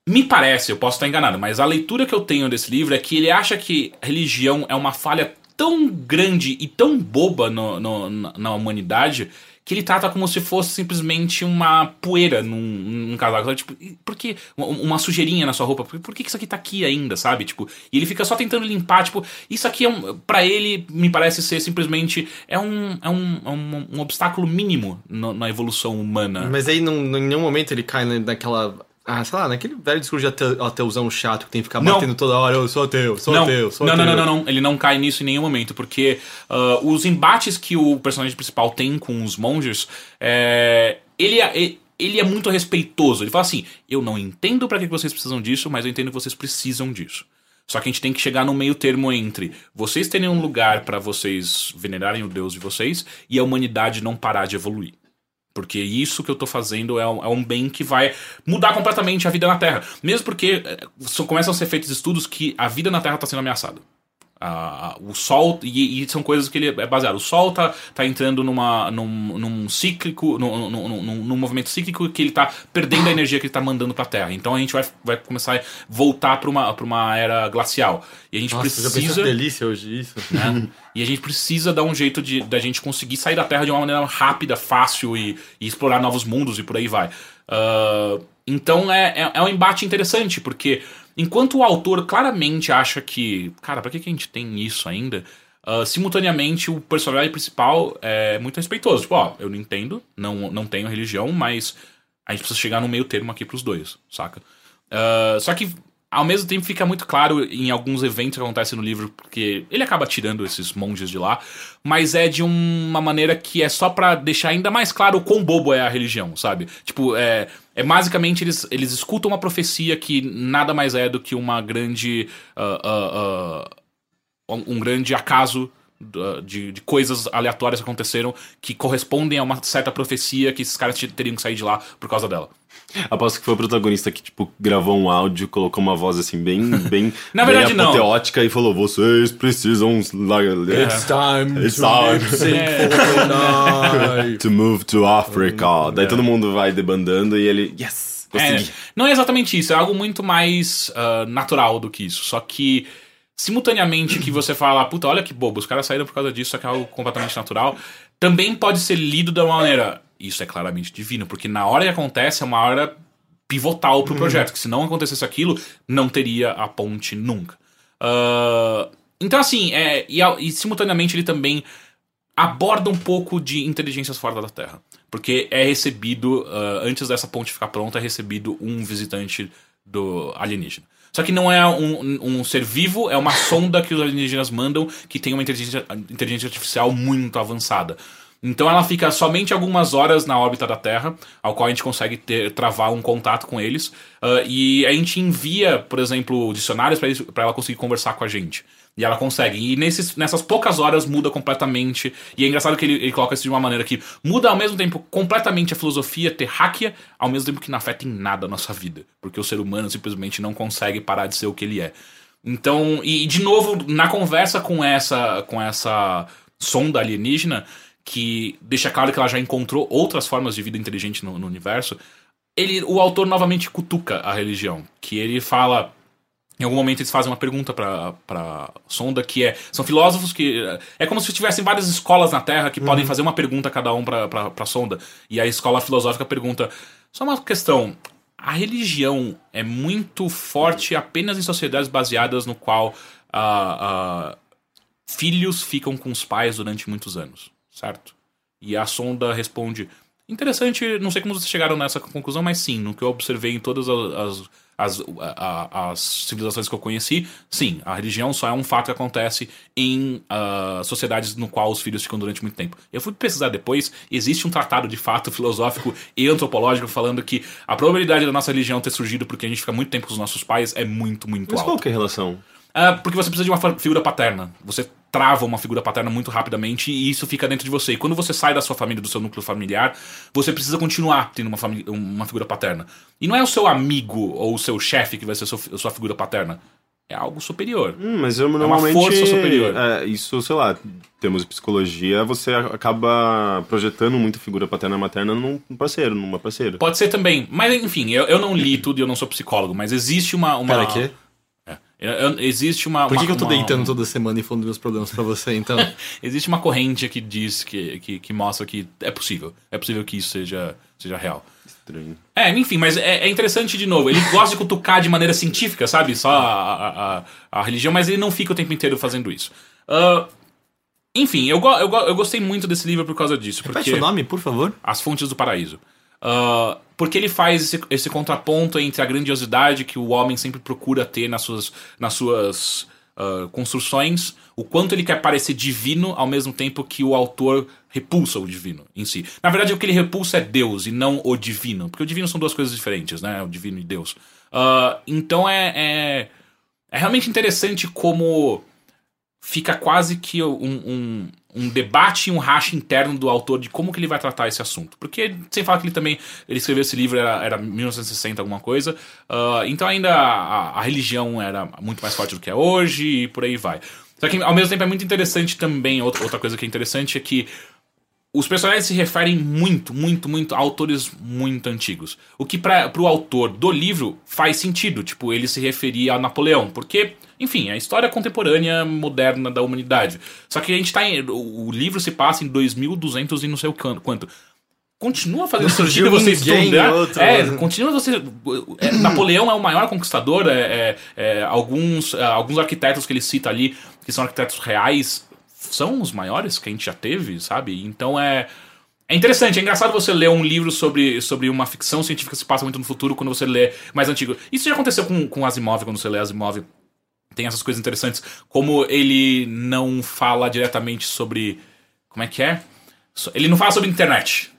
Me parece, eu posso estar enganado, mas a leitura que eu tenho desse livro é que ele acha que religião é uma falha tão grande e tão boba no- no- na humanidade que ele trata como se fosse simplesmente uma poeira num, num casaco. sabe? Tipo, por que uma, sujeirinha na sua roupa? Por, que isso aqui tá aqui ainda, sabe? Tipo, e ele fica só tentando limpar, tipo, isso aqui é um, para ele me parece ser simplesmente é um, é um, é um, um obstáculo mínimo no- na evolução humana. Mas aí não, em nenhum momento ele cai na- naquela. Ah, sei lá, naquele velho discurso de ate- ateuzão chato que tem que ficar Não. batendo toda hora. Eu sou ateu, sou não, ateu, sou não, ateu. não, não, não, não. Ele não cai nisso em nenhum momento, porque ah, os embates que o personagem principal tem com os monges, é, ele, é- ele é muito respeitoso. Ele fala assim: eu não entendo pra que vocês precisam disso, mas eu entendo que vocês precisam disso. Só que a gente tem que chegar no meio termo entre vocês terem um lugar pra vocês venerarem o Deus de vocês e a humanidade não parar de evoluir. Porque isso que eu tô fazendo é um, é um bem que vai mudar completamente a vida na Terra. Mesmo porque eh, começam a ser feitos estudos que a vida na Terra tá sendo ameaçada. Ah, o Sol, e, e são coisas que ele é baseado. O Sol tá, tá entrando numa, num, num cíclico, num, num, num- movimento cíclico que ele tá perdendo a energia que ele tá mandando pra Terra. Então a gente vai, vai começar a voltar pra uma, pra uma era glacial. E a gente Nossa, já precisa que delícia hoje isso? (laughs) né? E a gente precisa dar um jeito de da gente conseguir sair da Terra de uma maneira rápida, fácil e, e explorar novos mundos e por aí vai. Ah, então é, é, é um embate interessante, porque enquanto o autor claramente acha que, cara, pra que, que a gente tem isso ainda? Ah, simultaneamente, o personagem principal é muito respeitoso. Tipo, ó, eu não entendo, não, não tenho religião, mas a gente precisa chegar no meio termo aqui pros dois, saca? Ah, só que, ao mesmo tempo, fica muito claro em alguns eventos que acontecem no livro, porque ele acaba tirando esses monges de lá, mas é de uma maneira que é só pra deixar ainda mais claro o quão bobo é a religião, sabe? Tipo, é, é basicamente eles, eles escutam uma profecia que nada mais é do que uma grande. ah, ah, ah, um grande acaso uh, de, de coisas aleatórias que aconteceram que correspondem a uma certa profecia que esses caras teriam que sair de lá por causa dela. Aposto que foi o protagonista que, tipo, gravou um áudio, colocou uma voz assim, bem, (laughs) bem, Na bem verdade, não. apoteótica e falou: vocês precisam It's time It's to time. (laughs) night. to move to Africa. Daí todo mundo vai debandando e ele, yes, É, consegui. não é exatamente isso, é algo muito mais ah, natural do que isso. Só que, simultaneamente que você fala, puta, olha que bobo, os caras saíram por causa disso, só que é algo completamente natural, também pode ser lido de uma maneira, isso é claramente divino, porque na hora que acontece é uma hora pivotal pro projeto, que se não acontecesse aquilo, não teria a ponte nunca. Ah, então, assim, é, e, e simultaneamente ele também aborda um pouco de inteligências fora da Terra. Porque é recebido, ah, antes dessa ponte ficar pronta, é recebido um visitante do alienígena. Só que não é um, um ser vivo, é uma sonda que os alienígenas mandam que tem uma inteligência, inteligência artificial muito avançada. Então ela fica somente algumas horas na órbita da Terra, ao qual a gente consegue ter, travar um contato com eles. ah, e a gente envia, por exemplo, dicionários para ela conseguir conversar com a gente. E ela consegue. E nesses, nessas poucas horas muda completamente. E é engraçado que ele, ele coloca isso de uma maneira que muda ao mesmo tempo completamente a filosofia terráquea, ao mesmo tempo que não afeta em nada a nossa vida. Porque o ser humano simplesmente não consegue parar de ser o que ele é. Então, e de novo, na conversa com essa, com essa sonda alienígena, que deixa claro que ela já encontrou outras formas de vida inteligente no, no universo, ele, o autor novamente cutuca a religião. Que ele fala. Em algum momento eles fazem uma pergunta pra, pra sonda que é. São filósofos que. É como se tivessem várias escolas na Terra que podem fazer uma pergunta cada um pra sonda. E a escola filosófica pergunta. Só uma questão. A religião é muito forte apenas em sociedades baseadas no qual a, a, filhos ficam com os pais durante muitos anos, certo? E a sonda responde: interessante, não sei como vocês chegaram nessa conclusão, mas sim, no que eu observei em todas as, as, a- a- as civilizações que eu conheci, sim, a religião só é um fato que acontece em ah, sociedades no qual os filhos ficam durante muito tempo. Eu fui pesquisar depois, existe um tratado de fato filosófico e antropológico falando que a probabilidade da nossa religião ter surgido porque a gente fica muito tempo com os nossos pais é muito, muito Mas alta. qual que é a relação? Ah, porque você precisa de uma figura paterna. Você trava uma figura paterna muito rapidamente e isso fica dentro de você. E quando você sai da sua família, do seu núcleo familiar, você precisa continuar tendo uma, família, uma figura paterna. E não é o seu amigo ou o seu chefe que vai ser a sua, a sua figura paterna. É algo superior. Hum, mas eu normalmente. força superior. É, isso, sei lá, temos de psicologia, você acaba projetando muito figura paterna e materna num parceiro, numa parceira. Pode ser também. Mas enfim, eu, eu não li tudo e eu não sou psicólogo, mas existe uma. uma Pera, quê? Eu- eu- existe uma. Por que, uma- que eu tô uma- deitando toda semana e falando dos meus problemas pra você, então? (laughs) Existe uma corrente que diz que, que, que mostra que é possível. É possível que isso seja, seja real. Estranho. É, enfim, mas é, é interessante de novo. Ele (laughs) gosta de cutucar de maneira científica, sabe? Só a, a, a- a religião, mas ele não fica o tempo inteiro fazendo isso. Ah, enfim, eu, go- eu, go- eu gostei muito desse livro por causa disso. Repete Porque o nome, por favor. As Fontes do Paraíso. Ah, porque ele faz esse, esse contraponto entre a grandiosidade que o homem sempre procura ter nas suas, nas suas ah, construções, o quanto ele quer parecer divino, ao mesmo tempo que o autor repulsa o divino em si. Na verdade, o que ele repulsa é Deus e não o divino, porque o divino são duas coisas diferentes, né? O divino e Deus. Ah, então é, é, é realmente interessante como fica quase que um, um, um debate e um racha interno do autor de como que ele vai tratar esse assunto. Porque, sem falar que ele também ele escreveu esse livro, era, era 1960, alguma coisa, ah, então ainda a, a religião era muito mais forte do que é hoje e por aí vai. Só que, ao mesmo tempo, é muito interessante também, outra, outra coisa que é interessante é que os personagens se referem muito, muito, muito a autores muito antigos. O que para o autor do livro faz sentido, tipo, ele se referia a Napoleão, porque, enfim, a história contemporânea moderna da humanidade. Só que a gente tá em, o livro se passa em 2200 e não sei o quanto. Continua fazendo (laughs) Não sentido você estudar. outro. É, continua você. é, Napoleão é o maior conquistador. É, é, é, alguns, é, alguns arquitetos que ele cita ali, que são arquitetos reais, são os maiores que a gente já teve, sabe? Então é. É interessante, é engraçado você ler um livro sobre, sobre uma ficção científica que se passa muito no futuro quando você lê mais antigo. Isso já aconteceu com, com Asimov, quando você lê Asimov. Tem essas coisas interessantes. Como ele não fala diretamente sobre. Como é que é? Ele não fala sobre internet.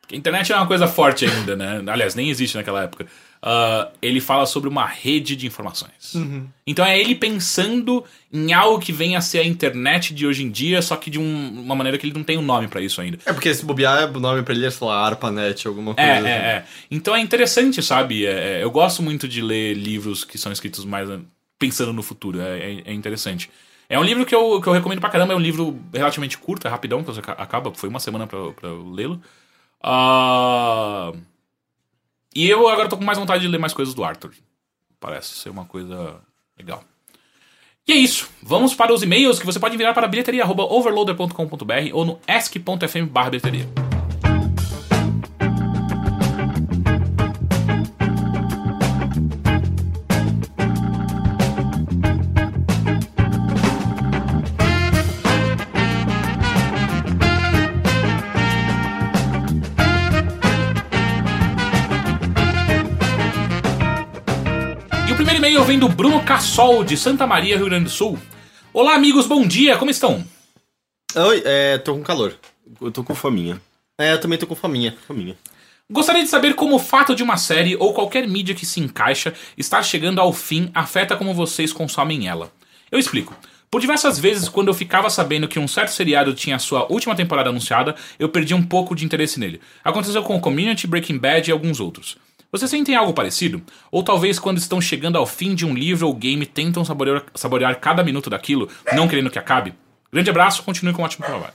Porque a internet é uma coisa forte ainda, né? Aliás, nem existe naquela época. Ah, ele fala sobre uma rede de informações. Então é ele pensando em algo que venha a ser a internet de hoje em dia, só que de um- uma maneira que ele não tem um nome pra isso ainda. É porque se bobear, o nome pra ele é, sei lá, ARPANET, alguma coisa. É, assim. é, é. Então é interessante, sabe? É, é, eu gosto muito de ler livros que são escritos mais pensando no futuro. É, é- é interessante. É um livro que eu, que eu recomendo pra caramba. É um livro relativamente curto, é rapidão, que você aca- acaba. Foi uma semana pra, pra eu lê-lo. Ah, E eu agora tô com mais vontade de ler mais coisas do Arthur. Parece ser uma coisa legal. E é isso. Vamos para os e-mails que você pode enviar para bilheteria.overloader.com.br ou no ask.fm barra. Vem do Bruno Cassol, de Santa Maria, Rio Grande do Sul. Olá, amigos, bom dia, como estão? Oi, é, tô com calor. Eu tô com faminha. É, eu também tô com faminha. Faminha. Gostaria de saber como o fato de uma série ou qualquer mídia que se encaixa estar chegando ao fim afeta como vocês consomem ela. Eu explico. Por diversas vezes, quando eu ficava sabendo que um certo seriado tinha sua última temporada anunciada, eu perdi um pouco de interesse nele. Aconteceu com Community, Breaking Bad e alguns outros. Vocês sentem algo parecido? Ou talvez quando estão chegando ao fim de um livro ou game tentam saborear, saborear cada minuto daquilo, não querendo que acabe? Grande abraço, continue com um ótimo trabalho.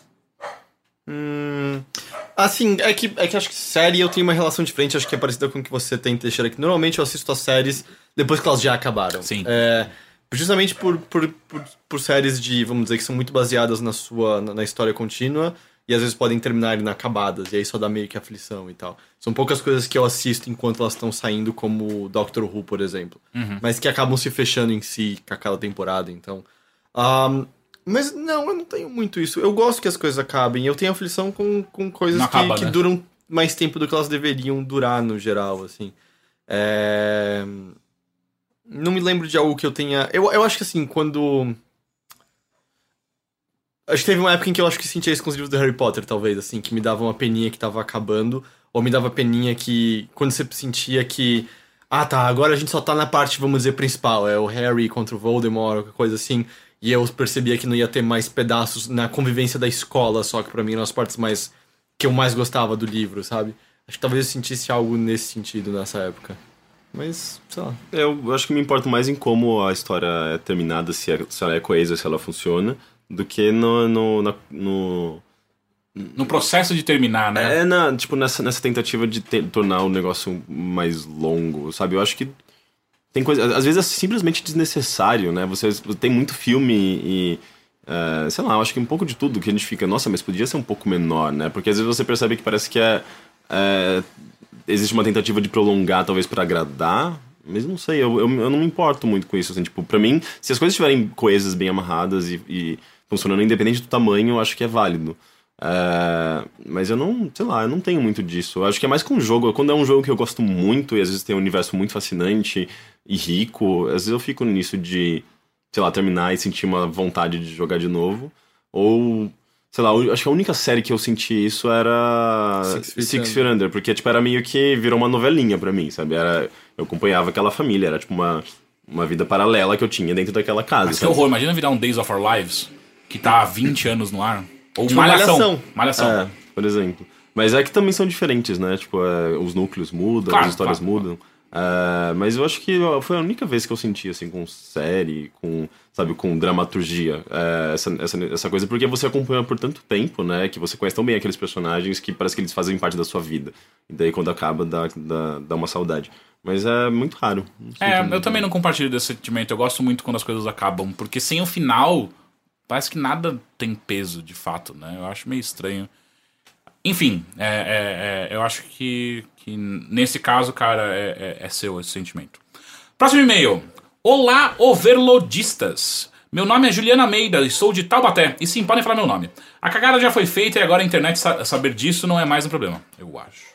Assim, é que, é que acho que série eu tenho uma relação diferente, acho que é parecida com o que você tem, Teixeira, que normalmente eu assisto as séries depois que elas já acabaram. Sim. É, justamente por, por, por, por séries de, vamos dizer, que são muito baseadas na sua, na, na história contínua, e às vezes podem terminar inacabadas, e aí só dá meio que aflição e tal. São poucas coisas que eu assisto enquanto elas estão saindo, como Doctor Who, por exemplo. Mas que acabam se fechando em si com aquela temporada, então... Ahn, Mas não, eu não tenho muito isso. Eu gosto que as coisas acabem. Eu tenho aflição com, com coisas que, acaba, que né? duram mais tempo do que elas deveriam durar no geral, assim. É... Não me lembro de algo que eu tenha. Eu, eu acho que assim, quando. Acho que teve uma época em que eu acho que sentia isso com os livros do Harry Potter, talvez, assim, que me dava uma peninha que tava acabando, ou me dava peninha que. Quando você sentia que. Ah, tá, agora a gente só tá na parte, vamos dizer, principal, é o Harry contra o Voldemort, qualquer coisa assim, e eu percebia que não ia ter mais pedaços na convivência da escola, só que pra mim eram as partes mais. que eu mais gostava do livro, sabe? Acho que talvez eu sentisse algo nesse sentido nessa época. Mas, sei lá. Eu acho que me importo mais em como a história é terminada, se, é- se ela é coesa, se ela funciona, do que no. no, na- no No processo de terminar, né? é na, tipo, nessa, nessa tentativa de te- tornar o negócio mais longo, sabe? Eu acho que tem coisa. Às vezes é simplesmente desnecessário, né? Você tem muito filme e. é, sei lá, eu acho que um pouco de tudo que a gente fica, nossa, mas podia ser um pouco menor, né? Porque às vezes você percebe que parece que é. é, existe uma tentativa de prolongar, talvez para agradar. Mas não sei, eu, eu, eu não me importo muito com isso. Assim, tipo, pra mim, se as coisas estiverem coesas, bem amarradas e, e funcionando independente do tamanho, eu acho que é válido. É, mas eu não, sei lá, eu não tenho muito disso. Eu acho que é mais com o jogo. Quando é um jogo que eu gosto muito e às vezes tem um universo muito fascinante e rico, às vezes eu fico nisso de, sei lá, terminar e sentir uma vontade de jogar de novo. Ou, sei lá, acho que a única série que eu senti isso era Six Feet Six Under. Feet Under, porque tipo, era meio que virou uma novelinha pra mim, sabe? Era, eu acompanhava aquela família, era tipo uma, uma vida paralela que eu tinha dentro daquela casa. Mas que sabe? horror, imagina virar um Days of Our Lives, que tá há 20 anos no ar. Ou Tipo, Malhação. Malhação. Malhação. É, por exemplo. Mas é que também são diferentes, né? Tipo, é, os núcleos mudam, Claro, as histórias claro, mudam. É, mas eu acho que foi a única vez que eu senti, assim, com série, com, sabe, com dramaturgia, é, essa, essa, essa coisa, porque você acompanha por tanto tempo, né? Que você conhece tão bem aqueles personagens que parece que eles fazem parte da sua vida. E daí quando acaba, dá, dá, dá uma saudade. Mas é muito raro. É, eu também não compartilho desse sentimento. Eu gosto muito quando as coisas acabam, porque sem o final, parece que nada tem peso, de fato, né? Eu acho meio estranho. Enfim, é, é, é, eu acho que, que nesse caso, cara, é, é, é seu esse sentimento. Próximo e-mail. Olá, overloadistas. Meu nome é Juliana Meida e sou de Taubaté. E sim, podem falar meu nome. A cagada já foi feita e agora a internet sa- saber disso não é mais um problema. Eu acho.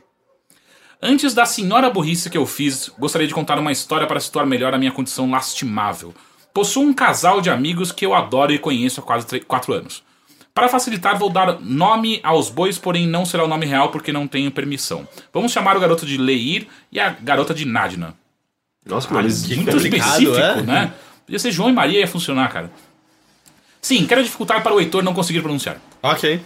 Antes da senhora burrice que eu fiz, gostaria de contar uma história para situar melhor a minha condição lastimável. Possuo um casal de amigos que eu adoro e conheço há quase 4 anos. Para facilitar, vou dar nome aos bois, porém não será o nome real porque não tenho permissão. Vamos chamar o garoto de Leir e a garota de Nadina. Nossa, que nomes Muito específico, é? né? Podia ser João e Maria ia funcionar, cara. Sim, quero dificultar para o Heitor não conseguir pronunciar. Ok.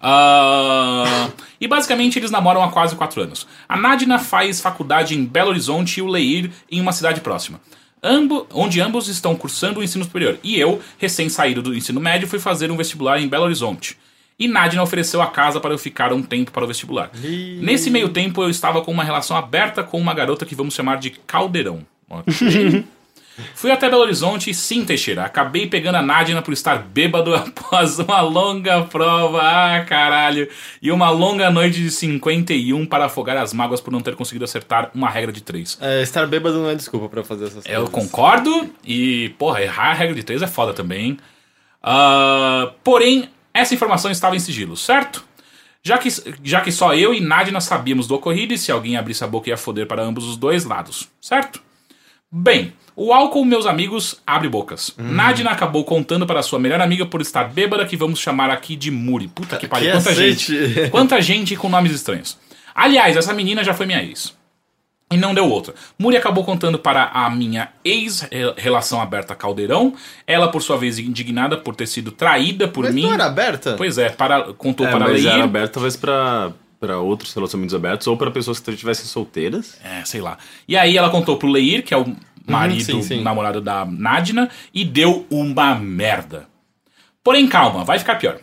Ah, e basicamente eles namoram há quase 4 anos. A Nadina faz faculdade em Belo Horizonte e o Leir em uma cidade próxima. Ambo, onde ambos estão cursando o ensino superior. E eu, recém-saído do ensino médio, fui fazer um vestibular em Belo Horizonte. E Nadina ofereceu a casa para eu ficar um tempo para o vestibular. Nesse meio tempo eu estava com uma relação aberta com uma garota que vamos chamar de Caldeirão. Ok. (laughs) Fui até Belo Horizonte e sim, Teixeira, acabei pegando a Nadina por estar bêbado (laughs) após uma longa prova, ah caralho, e uma longa noite de 51 para afogar as mágoas por não ter conseguido acertar uma regra de 3. É, estar bêbado não é desculpa pra fazer essas Eu coisas. concordo, e porra, errar a regra de 3 é foda também. Ah, porém, essa informação estava em sigilo, certo? Já que, já que só eu e Nadina sabíamos do ocorrido e se alguém abrisse a boca ia foder para ambos os dois lados, certo? Bem, o álcool, meus amigos, abre bocas. Nadina acabou contando para sua melhor amiga por estar bêbada, que vamos chamar aqui de Muri. Puta que pariu, quanta gente. Quanta gente com nomes estranhos. Aliás, essa menina já foi minha ex. E não deu outra. Muri acabou contando para a minha ex-relação aberta Caldeirão. Ela, por sua vez, indignada por ter sido traída por Mas mim. não era aberta? Pois é, para, contou É, para mas Leir. era aberto talvez pra, pra outros relacionamentos abertos ou pra pessoas que estivessem solteiras. É, sei lá. E aí ela contou pro Leir, que é o marido, sim, sim. namorado da Nadina, e deu uma merda. Porém, calma, vai ficar pior.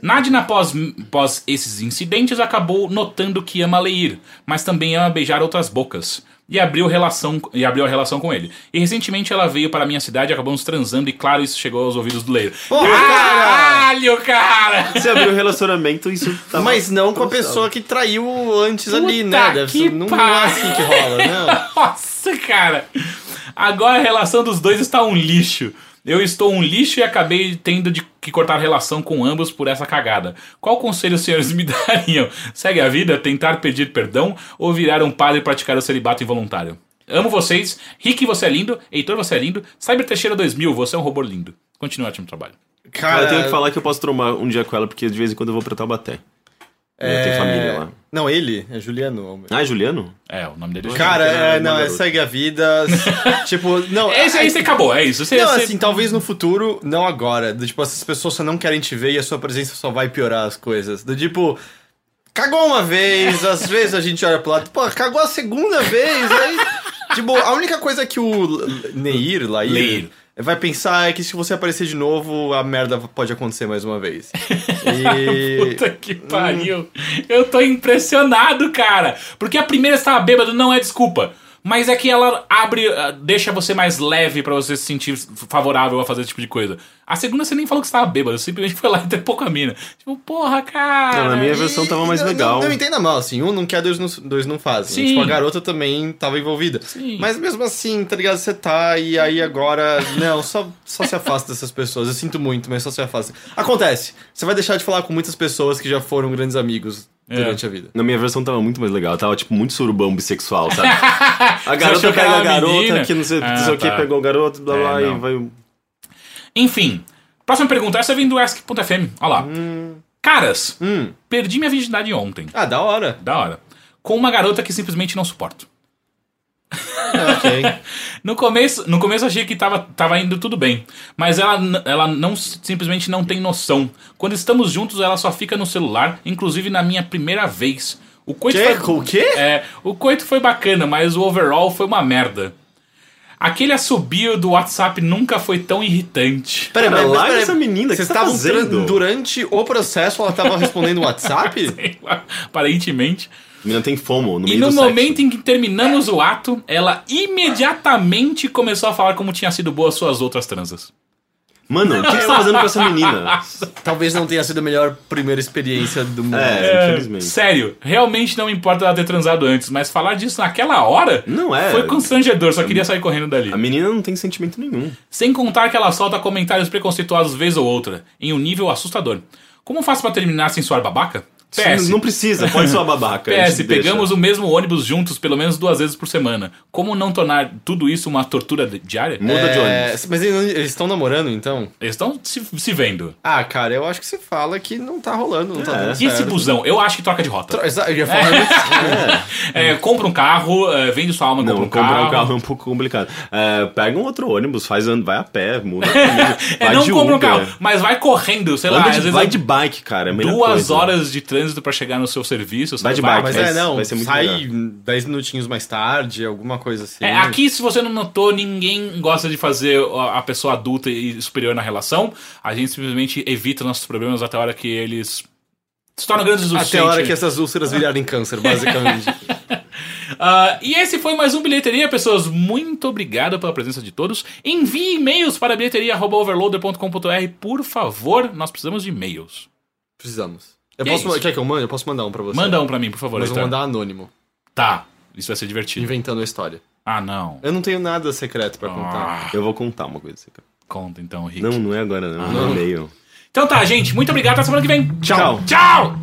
Nadina, após, após esses incidentes, acabou notando que ama Leir, mas também ama beijar outras bocas. E abriu, relação, e abriu a relação com ele. E recentemente ela veio para a minha cidade, acabamos transando, e claro, isso chegou aos ouvidos do Leir. Porra, cara! Caralho, cara! Se abrir o relacionamento, isso tá. Mas não com a pessoa que traiu antes ali, né? Puta Deve que ser, não, não é assim que rola, não. (laughs) Nossa, cara. Agora a relação dos dois está um lixo. Eu estou um lixo e acabei tendo de que cortar relação com ambos por essa cagada. Qual conselho os senhores (laughs) me dariam? Segue a vida, tentar pedir perdão ou virar um padre e praticar o celibato involuntário? Amo vocês. Rick, você é lindo. Heitor, você é lindo. Cyber Teixeira 2000, você é um robô lindo. Continua, ótimo trabalho. Cara, eu tenho que falar que eu posso trombar um dia com ela, porque de vez em quando eu vou pra Taubaté. Eu tenho família lá. Não, ele, é Juliano. Ah, é Juliano? É, o nome dele é Cara, Juliano, é, é não, é segue a vida. (laughs) tipo, não. Esse aí é- você acabou, é isso. Você, Não, você- assim, talvez no futuro, não agora. Do, tipo, essas pessoas só não querem te ver e a sua presença só vai piorar as coisas. Do tipo, cagou uma vez, (laughs) às vezes a gente olha pro lado, pô, cagou a segunda vez, aí. Tipo, a única coisa que o Neir, Lair, Leir. Vai pensar que se você aparecer de novo, a merda pode acontecer mais uma vez. (laughs) E. Puta que pariu. Eu tô impressionado, cara. Porque a primeira estava bêbado não é desculpa. Mas é que ela abre, ah, deixa você mais leve pra você se sentir favorável a fazer esse tipo de coisa. A segunda você nem falou que você tava bêbado, você simplesmente (laughs) foi lá e trepou com a mina. Tipo, porra, cara. Não, na minha versão tava mais Não, legal. Não, não entenda mal, assim, um não quer, dois não, dois não fazem. Sim. Tipo, a garota também tava envolvida. Sim. Mas mesmo assim, tá ligado? Você tá e aí agora. Não, só, só se afasta dessas pessoas. Eu sinto muito, mas só se afasta. Acontece. Você vai deixar de falar com muitas pessoas que já foram grandes amigos. Durante a vida. Na minha versão tava muito mais legal. Tava, tipo, muito surubão bissexual, sabe? (laughs) A garota pega a garota, menina? que não sei, Ah, não sei o que, tá. pegou o garoto, blá É, blá, não. e vai... Enfim, próxima pergunta. Essa vem do Ask.fm. Olha lá. Caras, Hum. perdi minha virgindade ontem. Ah, da hora. Da hora. Com uma garota que simplesmente não suporto. Ok. (laughs) No começo, no começo eu achei que tava, tava indo tudo bem, mas ela, ela não simplesmente não tem noção. Quando estamos juntos, ela só fica no celular, inclusive na minha primeira vez. O coito Que? foi, O quê? É, o coito foi bacana, mas o overall foi uma merda. Aquele assobio do WhatsApp nunca foi tão irritante. Peraí, mas, mas peraí, essa menina, que Vocês você tá durante o processo, ela tava respondendo o WhatsApp? (laughs) Aparentemente. A menina tem fomo no E meio no do momento sexo. em que terminamos o ato, ela imediatamente começou a falar como tinha sido boas suas outras transas. Mano, o que, você tá fazendo com essa menina? (laughs) Talvez não tenha sido a melhor primeira experiência do mundo. É, infelizmente. Sério, realmente não importa ela ter transado antes, mas falar disso naquela hora Não é. foi constrangedor, só queria sair correndo dali. A menina não tem sentimento nenhum. Sem contar que ela solta comentários preconceituosos vez ou outra, em um nível assustador. Como faço pra terminar sem soar babaca? PS. Não precisa, pode ser uma babaca. a PS, gente deixa. pegamos o mesmo ônibus juntos pelo menos duas vezes por semana. Como não tornar tudo isso uma tortura di- diária? Muda de É, ônibus. Mas eles estão namorando, então? Eles estão se, se vendo. Ah, cara, eu acho que você fala que não tá rolando, não tá É. dando E esse certo. busão? Eu acho que troca de rota. Tro- Eu ia falar isso. (laughs) É, compra um carro, é, vende sua alma, Não, compra um comprar carro. um carro é um pouco complicado. É, pega um outro ônibus, faz, vai a pé, muda. (laughs) É, vai não compra um carro, mas vai correndo, sei lá, Anda às de, vezes vai é de bike, cara. É a melhor duas coisa. horas de trânsito pra chegar no seu serviço. Vai de bike, Mas Vai- é, não, vai ser muito sai melhor. 10 minutinhos mais tarde, alguma coisa assim. É, aqui, se você não notou, ninguém gosta de fazer a pessoa adulta e superior na relação. A gente simplesmente evita nossos problemas até a hora que eles se tornam grandes o Até a hora que essas úlceras virarem câncer, (laughs) basicamente. Ah, e esse foi mais um Bilheteria, pessoas. Muito obrigado pela presença de todos. Envie e-mails para bilheteria.overloader.com.br, por favor. Nós precisamos de e-mails. Precisamos. Eu é posso, isso. quer que eu mande? Eu posso mandar um pra você. Manda um pra mim, por favor. Mas eu vou mandar anônimo, Tá, isso vai ser divertido. inventando a história. Ah, não. Eu não tenho nada secreto pra contar. Eu vou contar uma coisa. cara. Conta então, Rick. Não, não é agora, não. Ah, não é e-mail. Então tá, gente. Muito obrigado. Até semana que vem. Tchau. Tchau!